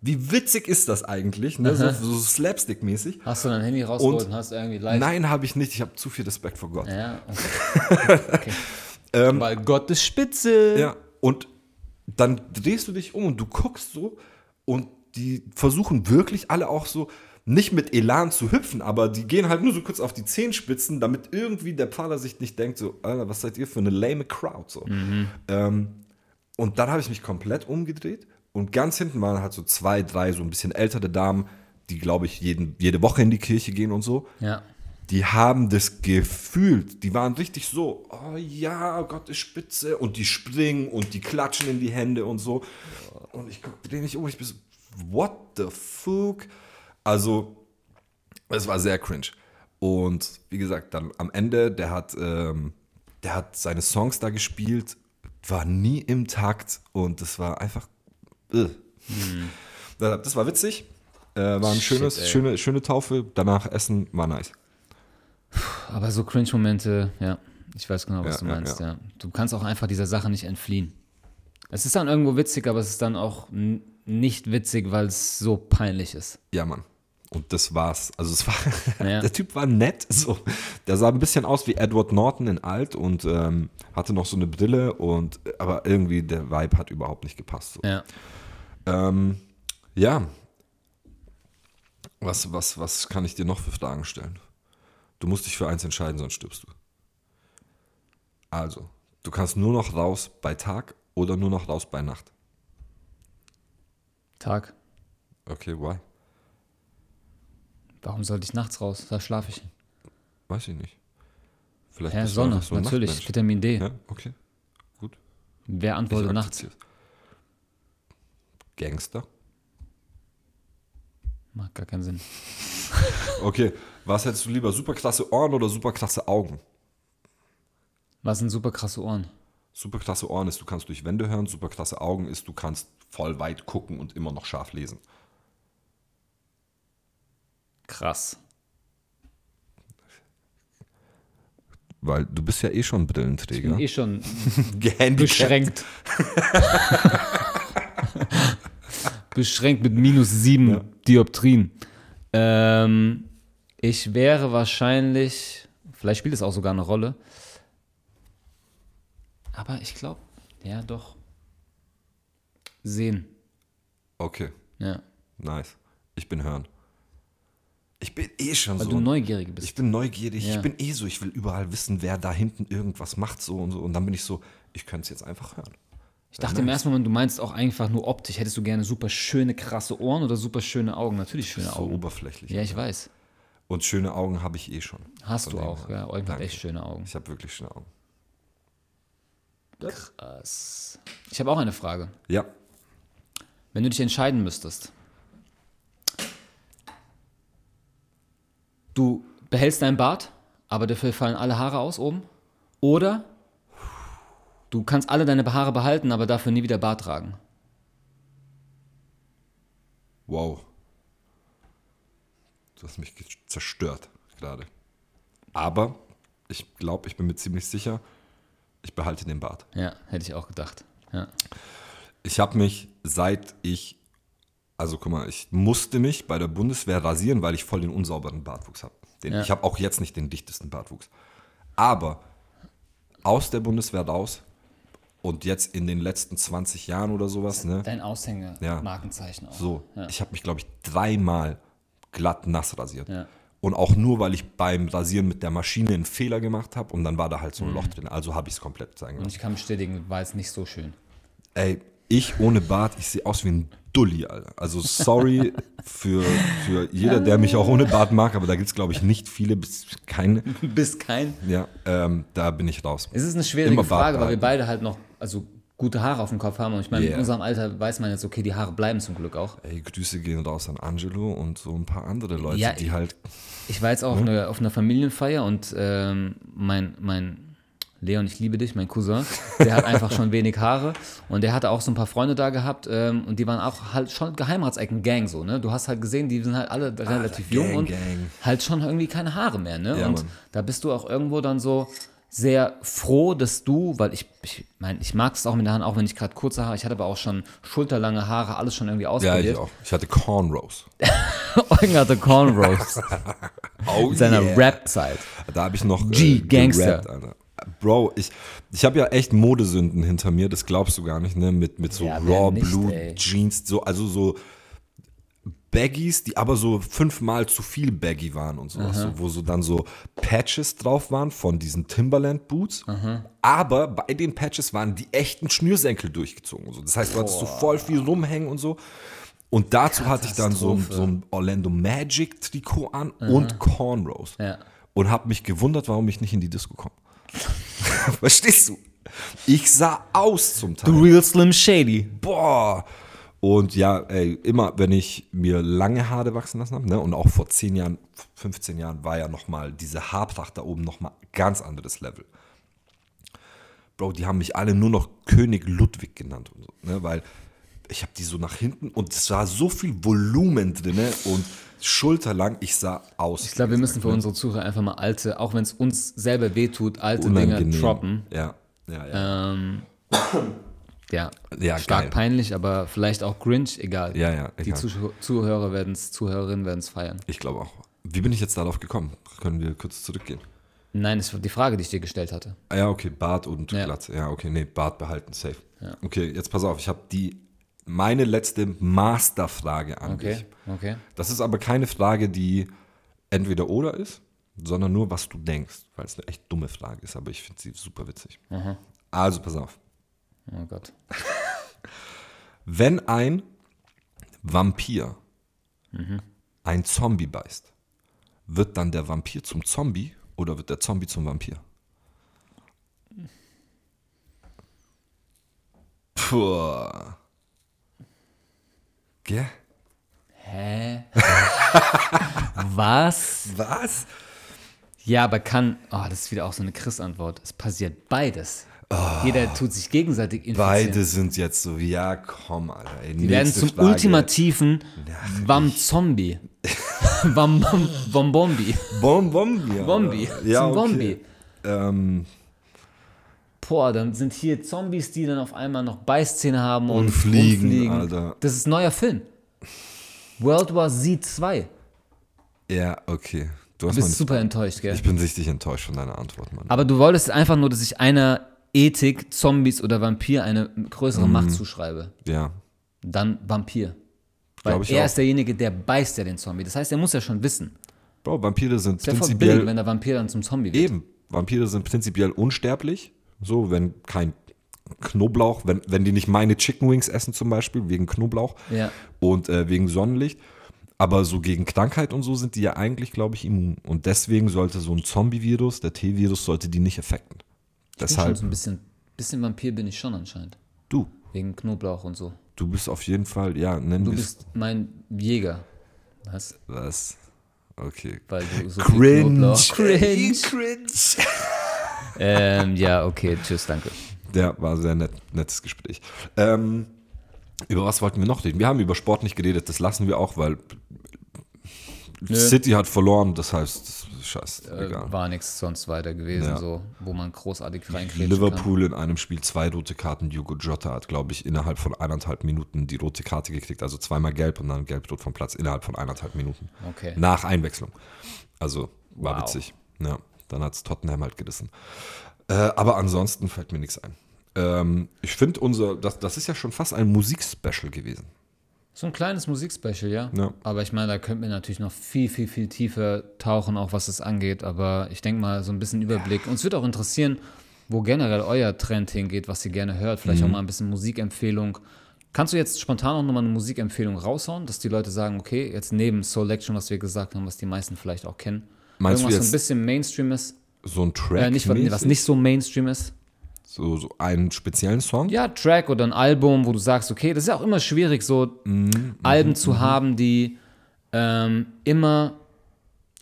Wie witzig ist das eigentlich? Ne? So, so Slapstick-mäßig. Hast du dein Handy rausgeholt Und- und, hast irgendwie live. Nein, habe ich nicht. Ich habe zu viel Respekt vor Gott. Ja, okay. [laughs] okay. Weil Gott ist spitze. Ähm, Ja, und dann drehst du dich um und du guckst so und die versuchen wirklich alle auch so, nicht mit Elan zu hüpfen, aber die gehen halt nur so kurz auf die Zehenspitzen, damit irgendwie der Pfarrer sich nicht denkt, so, Alter, was seid ihr für eine lame Crowd? So. Ähm, und dann habe ich mich komplett umgedreht und ganz hinten waren halt so zwei, drei so ein bisschen ältere Damen, die, glaube ich, jeden, jede Woche in die Kirche gehen und so. Ja. Die haben das gefühlt. Die waren richtig so, oh ja, Gott ist spitze. Und die springen und die klatschen in die Hände und so. Und ich guck, dreh mich um, ich bin so, what the fuck? Also, es war sehr cringe. Und wie gesagt, dann am Ende, der hat, ähm, der hat seine Songs da gespielt, war nie im Takt und das war einfach. Äh. Das war witzig. Äh, war ein Shit, schönes, ey. schöne, schöne Taufe. Danach Essen war nice. Aber so Cringe-Momente, ja. Ich weiß genau, was Ja, du ja, meinst, ja. ja, Du kannst auch einfach dieser Sache nicht entfliehen. Es ist dann irgendwo witzig, aber es ist dann auch nicht witzig, weil es so peinlich ist. Ja, Mann. Und das war's. Also es war, [laughs] Ja. der Typ war nett. So. Der sah ein bisschen aus wie Edward Norton in alt und ähm, hatte noch so eine Brille und aber irgendwie der Vibe hat überhaupt nicht gepasst. So. Ja. Ähm, ja. Was, was, was kann ich dir noch für Fragen stellen? Du musst dich für eins entscheiden, sonst stirbst du. Also, du kannst nur noch raus bei Tag oder nur noch raus bei Nacht. Tag. Okay, why? Warum sollte ich nachts raus? Da schlafe ich. Weiß ich nicht. Vielleicht Ja, Sonne, so natürlich. Nachtmensch. Vitamin D. Ja, okay. Gut. Wer antwortet nachts? Gangster. Macht gar keinen Sinn. Okay, was hättest du lieber? Superklasse Ohren oder superklasse Augen? Was sind super krasse Ohren? Superklasse Ohren ist, du kannst durch Wände hören. Superklasse Augen ist, du kannst voll weit gucken und immer noch scharf lesen. Krass. Weil du bist ja eh schon Brillenträger. Eh schon [laughs] beschränkt. [laughs] beschränkt mit minus sieben Dioptrien. Ähm, ich wäre wahrscheinlich, vielleicht spielt es auch sogar eine Rolle, aber ich glaube, ja doch, sehen. Okay, Ja, nice. Ich bin hören. Ich bin eh schon weil so. du neugierig bist. ich bin neugierig. Ja. Ich bin eh so. Ich will überall wissen, wer da hinten irgendwas macht so und so. Und dann bin ich so, ich könnte es jetzt einfach hören. Ich dachte im ersten Moment, du meinst auch einfach nur optisch. Hättest du gerne super schöne, krasse Ohren oder super schöne Augen? Natürlich schöne So Augen. oberflächlich. Ja, ich weiß. Und schöne Augen habe ich eh schon. Hast du auch, ja. Eugen hat echt schöne Augen. Ich habe wirklich schöne Augen. Krass. Ich habe auch eine Frage. Ja. Wenn du dich entscheiden müsstest, du behältst deinen Bart, aber dafür fallen alle Haare aus oben, oder du kannst alle deine Haare behalten, aber dafür nie wieder Bart tragen. Wow. Du hast mich zerstört gerade. Aber ich glaube, ich bin mir ziemlich sicher, ich behalte den Bart. Ja, hätte ich auch gedacht. Ja. Ich habe mich, seit ich, also guck mal, ich musste mich bei der Bundeswehr rasieren, weil ich voll den unsauberen Bartwuchs habe. Ja. Ich habe auch jetzt nicht den dichtesten Bartwuchs. Aber aus der Bundeswehr raus und jetzt in den letzten 20 Jahren oder sowas, ne? Dein Aushänge, Ja. Markenzeichen auch. So, Ja. ich habe mich, glaube ich, dreimal glatt nass rasiert. Ja. Und auch nur, weil ich beim Rasieren mit der Maschine einen Fehler gemacht habe und dann war da halt so ein Loch drin. Also habe ich es komplett sein Und ich kann bestätigen, war jetzt nicht so schön. Ey, ich ohne Bart, ich sehe aus wie ein Dulli, Alter. Also sorry für, für jeder, der mich auch ohne Bart mag, aber da gibt es, glaube ich, nicht viele, bis keine. [laughs] Bis kein. Ja, ähm, da bin ich raus. Es ist eine schwierige Immer Frage, weil wir beide halt noch, also gute Haare auf dem Kopf haben. Und ich meine, Yeah. in unserem Alter weiß man jetzt, okay, die Haare bleiben zum Glück auch. Ey, Grüße gehen raus an Angelo und so ein paar andere Leute, Ja, die halt. Ich war jetzt auch auf, einer, auf einer Familienfeier und ähm, mein, mein Leon, ich liebe dich, mein Cousin, der hat einfach schon [laughs] wenig Haare und der hatte auch so ein paar Freunde da gehabt ähm, und die waren auch halt schon Geheimratsecken-Gang so, ne? Du hast halt gesehen, die sind halt alle relativ jung Gang, und Gang. halt schon irgendwie keine Haare mehr, ne? Ja, und Mann. da bist du auch irgendwo dann so sehr froh, dass du, weil ich, ich meine, ich mag es auch mit den Haaren, auch wenn ich gerade kurze Haare, ich hatte aber auch schon schulterlange Haare, alles schon irgendwie Ja, ausprobiert. ich auch. Ich hatte Cornrows. [laughs] Eugen hatte Cornrows [laughs] Oh, in seiner Rap-Zeit. Da habe ich noch G, Gangster. gerappt. Bro, ich, ich habe ja echt Modesünden hinter mir, das glaubst du gar nicht, ne? Mit, mit so Ja, Raw nicht, Blue ey. Jeans, so, also so Baggies, die aber so fünfmal zu viel Baggy waren und sowas, so, wo so dann so Patches drauf waren von diesen Timberland Boots. Aber bei den Patches waren die echten Schnürsenkel durchgezogen. So. Das heißt, du hattest so voll viel rumhängen und so. Und dazu hatte ich dann so, ein- so ein Orlando Magic Trikot an und Cornrows. Ja. Und habe mich gewundert, warum ich nicht in die Disco komme. [laughs] Verstehst du? Ich sah aus zum Teil. The Real Slim Shady. Boah. Und ja, ey, immer wenn ich mir lange Haare wachsen lassen habe, ne, und auch vor 10 Jahren, 15 Jahren war ja nochmal diese Haarpracht da oben nochmal ganz anderes Level. Bro, die haben mich alle nur noch König Ludwig genannt und so, ne, weil ich habe die so nach hinten und es war so viel Volumen drin und schulterlang, ich sah aus. Ich glaube, wir müssen für unsere Zuhörer einfach mal alte, auch wenn es uns selber wehtut, alte Dinge droppen. Ja, ja, ja. Ähm, ja, Ja, stark geil. peinlich, aber vielleicht auch Grinch, egal. Ja, ja, Die egal. Zuh Zuhörer werden es, Zuhörerinnen werden es feiern. Ich glaube auch. Wie bin ich jetzt darauf gekommen? Können wir kurz zurückgehen? Nein, das war die Frage, die ich dir gestellt hatte. Ah ja, okay, Bart und Ja. Glatze. Ja, okay, nee, Bart behalten, safe. Okay, jetzt pass auf, ich habe die meine letzte Masterfrage an dich. Okay, okay. Das ist aber keine Frage, die entweder oder ist, sondern nur, was du denkst, weil es eine echt dumme Frage ist, aber ich finde sie super witzig. Also, pass auf. Oh Gott. [laughs] Wenn ein Vampir ein Zombie beißt, wird dann der Vampir zum Zombie oder wird der Zombie zum Vampir? Puh. Gell? Hä? [laughs] Was? Was? Ja, aber kann. Oh, das ist wieder auch so eine Chris-Antwort. Es passiert beides. Jeder tut sich gegenseitig infizieren. Beide sind jetzt so, wie, ja, komm, Alter. Ey, Die werden zum Frage. ultimativen Wam-Zombie. Wam- Wam-Bombi. [laughs] Bom Bombi. Ja, zum okay. Bombi. Ähm, Boah, dann sind hier Zombies, die dann auf einmal noch Beißzähne haben und, Und fliegen, rumfliegen. Alter. Das ist ein neuer Film. World War Z 2. ja, okay. Du Du bist super enttäuscht, gell? Ich bin richtig enttäuscht von deiner Antwort, Mann. Aber du wolltest einfach nur, dass ich einer Ethik, Zombies oder Vampir eine größere Mhm. Macht zuschreibe. Ja. Dann Vampir. Weil er auch. ist derjenige, der beißt ja den Zombie. Das heißt, er muss ja schon wissen. Bro, Vampire sind wäre voll billig, prinzipiell. wenn der Vampir dann zum Zombie wird. Eben. Vampire sind prinzipiell unsterblich. So, wenn kein Knoblauch, wenn, wenn die nicht meine Chicken Wings essen zum Beispiel, wegen Knoblauch Ja. und äh, wegen Sonnenlicht. Aber so gegen Krankheit und so sind die ja eigentlich, glaube ich, immun. Und deswegen sollte so ein Zombie-Virus, der T-Virus, sollte die nicht affekten. Ich bin schon Deshalb, so ein bisschen, bisschen Vampir bin ich schon anscheinend. du, Wegen Knoblauch und so. du bist auf jeden Fall, ja, nennen Du bist mein Jäger. Was? Was? Okay. Weil du so Cringe. Cringe. Cringe. ähm, ja, okay, tschüss, danke. Der war sehr nett, nettes Gespräch. Ähm, über was wollten wir noch reden? Wir haben über Sport nicht geredet, das lassen wir auch, weil City hat verloren, das heißt, scheiße, Äh, egal. war nichts sonst weiter gewesen, Ja. so, wo man großartig reinkriegen Liverpool in einem Spiel zwei rote Karten. Diogo Jota hat, glaube ich, innerhalb von eineinhalb Minuten die rote Karte gekriegt. Also zweimal gelb und dann gelb-rot vom Platz innerhalb von eineinhalb Minuten. Okay. Nach Einwechslung. Also war Wow. witzig. Ja, dann hat es Tottenham halt gerissen. Äh, aber ansonsten fällt mir nichts ein. Ähm, ich finde unser, das, das ist ja schon fast ein Musikspecial gewesen. So ein kleines Musikspecial, ja. Ja. Aber ich meine, da könnten wir natürlich noch viel, viel, viel tiefer tauchen, auch was es angeht. Aber ich denke mal, so ein bisschen Überblick. Uns wird auch interessieren, wo generell euer Trend hingeht, was ihr gerne hört. Vielleicht Mhm. auch mal ein bisschen Musikempfehlung. Kannst du jetzt spontan auch nochmal eine Musikempfehlung raushauen, dass die Leute sagen, okay, jetzt neben Selection, was wir gesagt haben, was die meisten vielleicht auch kennen, Meinst irgendwas so ein bisschen Mainstream ist, so ein Track? äh, nicht, was nicht so Mainstream ist. So, so einen speziellen Song? Ja, Track oder ein Album, wo du sagst, okay, das ist ja auch immer schwierig, so Alben zu haben, die ähm, immer,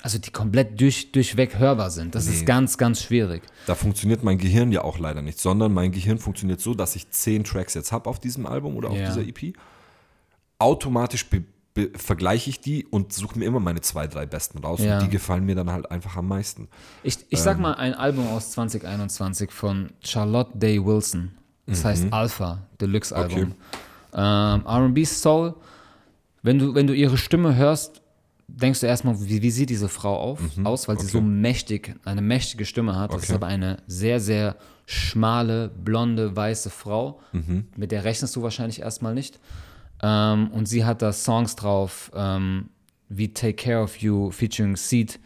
also die komplett durch, durchweg hörbar sind. Das ist ganz, ganz schwierig. Da funktioniert mein Gehirn ja auch leider nicht, sondern mein Gehirn funktioniert so, dass ich zehn Tracks jetzt habe auf diesem Album oder auf Ja. dieser EP. Automatisch be vergleiche ich die und suche mir immer meine zwei, drei besten raus Ja. und die gefallen mir dann halt einfach am meisten. Ich, ich sag mal ein Album aus 2021 von Charlotte Day Wilson. Das heißt Alpha, Deluxe-Album. Ähm, RB Soul. Wenn du, wenn du ihre Stimme hörst, denkst du erstmal, wie, wie sieht diese Frau auf, aus, weil sie so mächtig, eine mächtige Stimme hat. Das ist Okay. aber eine sehr, sehr schmale, blonde, weiße Frau. Mit der rechnest du wahrscheinlich erstmal nicht. Ähm, und sie hat da Songs drauf, ähm, wie Take Care of You featuring Seed,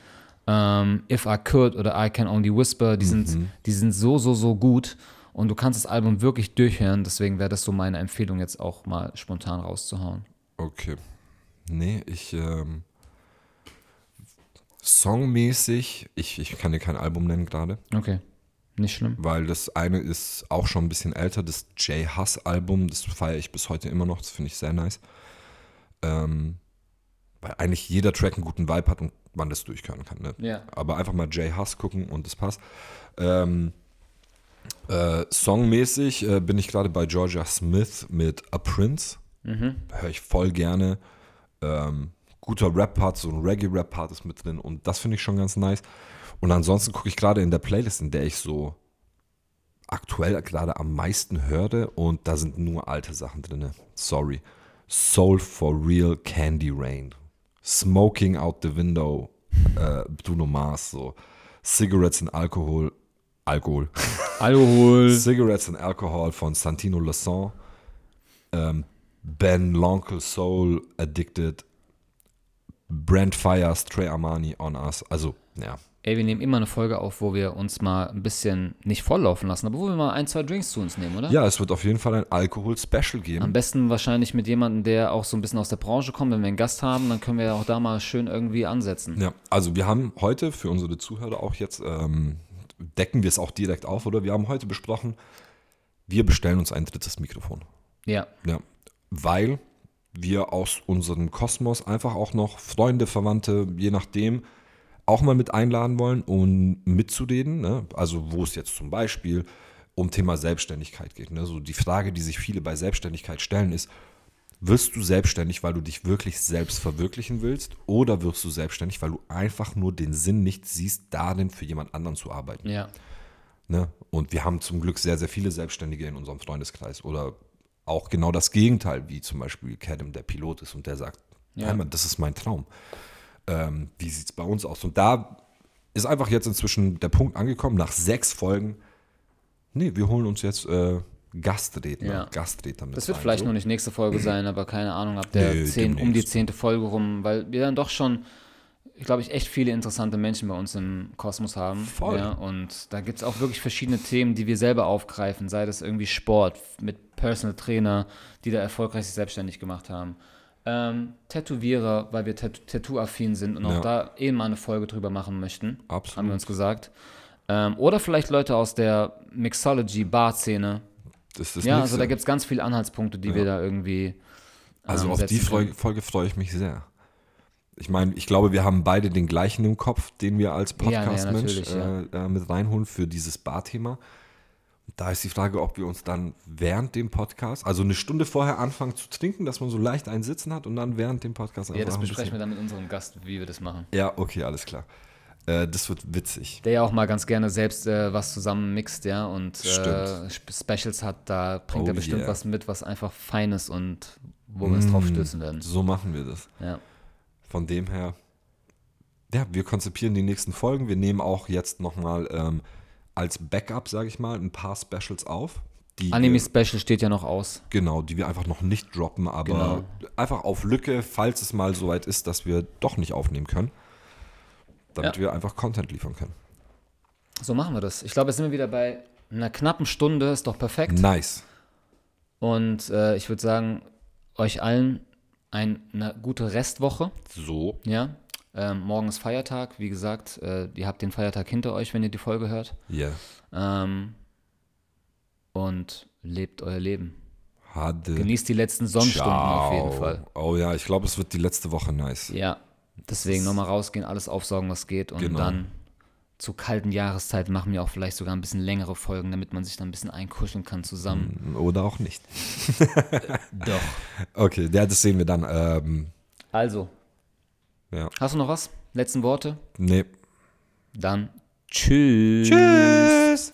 ähm, If I Could oder I Can Only Whisper. Die, sind, die sind so, so, so gut. Und du kannst das Album wirklich durchhören. Deswegen wäre das so meine Empfehlung, jetzt auch mal spontan rauszuhauen. Okay. Nee, ich, ähm, songmäßig, ich, ich kann dir kein Album nennen gerade, Okay. Nicht schlimm. weil das eine ist auch schon ein bisschen älter, das Jay Huss Album, das feiere ich bis heute immer noch, das finde ich sehr nice. Ähm, weil eigentlich jeder Track einen guten Vibe hat und man das durchhören kann. Ne? Ja. Aber einfach mal Jay Huss gucken und das passt. Ähm, äh, songmäßig äh, bin ich gerade bei Georgia Smith mit A Prince. Höre ich voll gerne. Ähm, guter Rap-Part, so ein Reggae-Rap-Part ist mit drin und das finde ich schon ganz nice. Und ansonsten gucke ich gerade in der Playlist, in der ich so aktuell gerade am meisten höre und da sind nur alte Sachen drin. Sorry. Soul for Real Candy Rain. Smoking Out the Window, äh, Bruno Mars, so. Cigarettes and Alcohol, Alkohol. [laughs] Alkohol. Cigarettes and Alcohol von Santino Lasson. Ähm, ben Lonkel Soul Addicted. Brent Fires, Trey Armani on Us. Also, ja. Ey, wir nehmen immer eine Folge auf, wo wir uns mal ein bisschen nicht volllaufen lassen, aber wo wir mal ein, zwei Drinks zu uns nehmen, oder? Ja, es wird auf jeden Fall ein Alkohol-Special Am geben. besten wahrscheinlich mit jemandem, der auch so ein bisschen aus der Branche kommt. Wenn wir einen Gast haben, dann können wir ja auch da mal schön irgendwie ansetzen. Ja, also wir haben heute für unsere Zuhörer auch jetzt, ähm, decken wir es auch direkt auf, oder? Wir haben heute besprochen, wir bestellen uns ein drittes Mikrofon. Ja. Ja, weil wir aus unserem Kosmos einfach auch noch Freunde, Verwandte, je nachdem, auch mal mit einladen wollen, um mitzureden. Ne? Also wo es jetzt zum Beispiel um Thema Selbstständigkeit geht. Ne? So die Frage, die sich viele bei Selbstständigkeit stellen, ist, wirst du selbstständig, weil du dich wirklich selbst verwirklichen willst? Oder wirst du selbstständig, weil du einfach nur den Sinn nicht siehst, darin für jemand anderen zu arbeiten? Ja. Ne? Und wir haben zum Glück sehr, sehr viele Selbstständige in unserem Freundeskreis. Oder auch genau das Gegenteil, wie zum Beispiel Kadem, der Pilot ist und der sagt, Ja. Das ist mein Traum. Ähm, wie sieht es bei uns aus? Und da ist einfach jetzt inzwischen der Punkt angekommen, nach sechs Folgen, nee, wir holen uns jetzt äh, Gastredner, Ja. Gastredner mit Das wird rein, vielleicht so. noch nicht nächste Folge sein, aber keine Ahnung, ab der Nee, zehn, um die zehnte Folge rum, weil wir dann doch schon, ich glaube ich, echt viele interessante Menschen bei uns im Kosmos haben. Voll. Ja, und da gibt es auch wirklich verschiedene Themen, die wir selber aufgreifen, sei das irgendwie Sport mit Personal Trainer, die da erfolgreich sich selbstständig gemacht haben. Ähm, Tätowierer, weil wir Tat- Tattoo-affin sind und auch Ja. da eh mal eine Folge drüber machen möchten. Absolut. Haben wir uns gesagt. Ähm, oder vielleicht Leute aus der Mixology-Bar-Szene. Das ist Ja, also da gibt es ganz viele Anhaltspunkte, die wir da irgendwie. Also ähm, auf die Folge. Folge freue ich mich sehr. Ich meine, ich glaube, wir haben beide den gleichen im Kopf, den wir als Ja, ja, Podcast-Mensch ja. äh, äh, mit reinholen für dieses Barthema. Da ist die Frage, ob wir uns dann während dem Podcast, also eine Stunde vorher anfangen zu trinken, dass man so leicht einen Sitzen hat und dann während dem Podcast Ja, das besprechen wir dann mit unserem Gast, wie wir das machen. Ja, okay, alles klar. Äh, das wird witzig. Der ja auch mal ganz gerne selbst äh, was zusammen mixt, ja, und äh, Specials hat, da bringt Oh er bestimmt yeah. was mit, was einfach fein ist und wo wir uns drauf stürzen werden. So machen wir das. Ja. Von dem her, ja, wir konzipieren die nächsten Folgen. Wir nehmen auch jetzt nochmal ähm, als Backup, sage ich mal, ein paar Specials auf. die Anime-Special steht ja noch aus. Genau, die wir einfach noch nicht droppen, aber einfach auf Lücke, falls es mal soweit ist, dass wir doch nicht aufnehmen können. Damit Ja. wir einfach Content liefern können. So machen wir das. Ich glaube, jetzt sind wir wieder bei einer knappen Stunde. Ist doch perfekt. Nice. Und äh, ich würde sagen, euch allen ein, eine gute Restwoche. So. Ja. Ähm, morgen ist Feiertag. Wie gesagt, äh, ihr habt den Feiertag hinter euch, wenn ihr die Folge hört. Yeah. Ähm, und lebt euer Leben. Hade. Genießt die letzten Sonnenstunden auf jeden Ciao. Fall. Oh ja, ich glaube, es wird die letzte Woche nice. Ja. Deswegen nochmal rausgehen, alles aufsaugen, was geht. Und Genau. dann zu kalten Jahreszeiten machen wir auch vielleicht sogar ein bisschen längere Folgen, damit man sich dann ein bisschen einkuscheln kann zusammen. Oder auch nicht. Doch. [laughs] Okay, ja, das sehen wir dann. Ähm, Also, ja. Hast du noch was? Letzten Worte? Nee. Dann tschüss. Tschüss.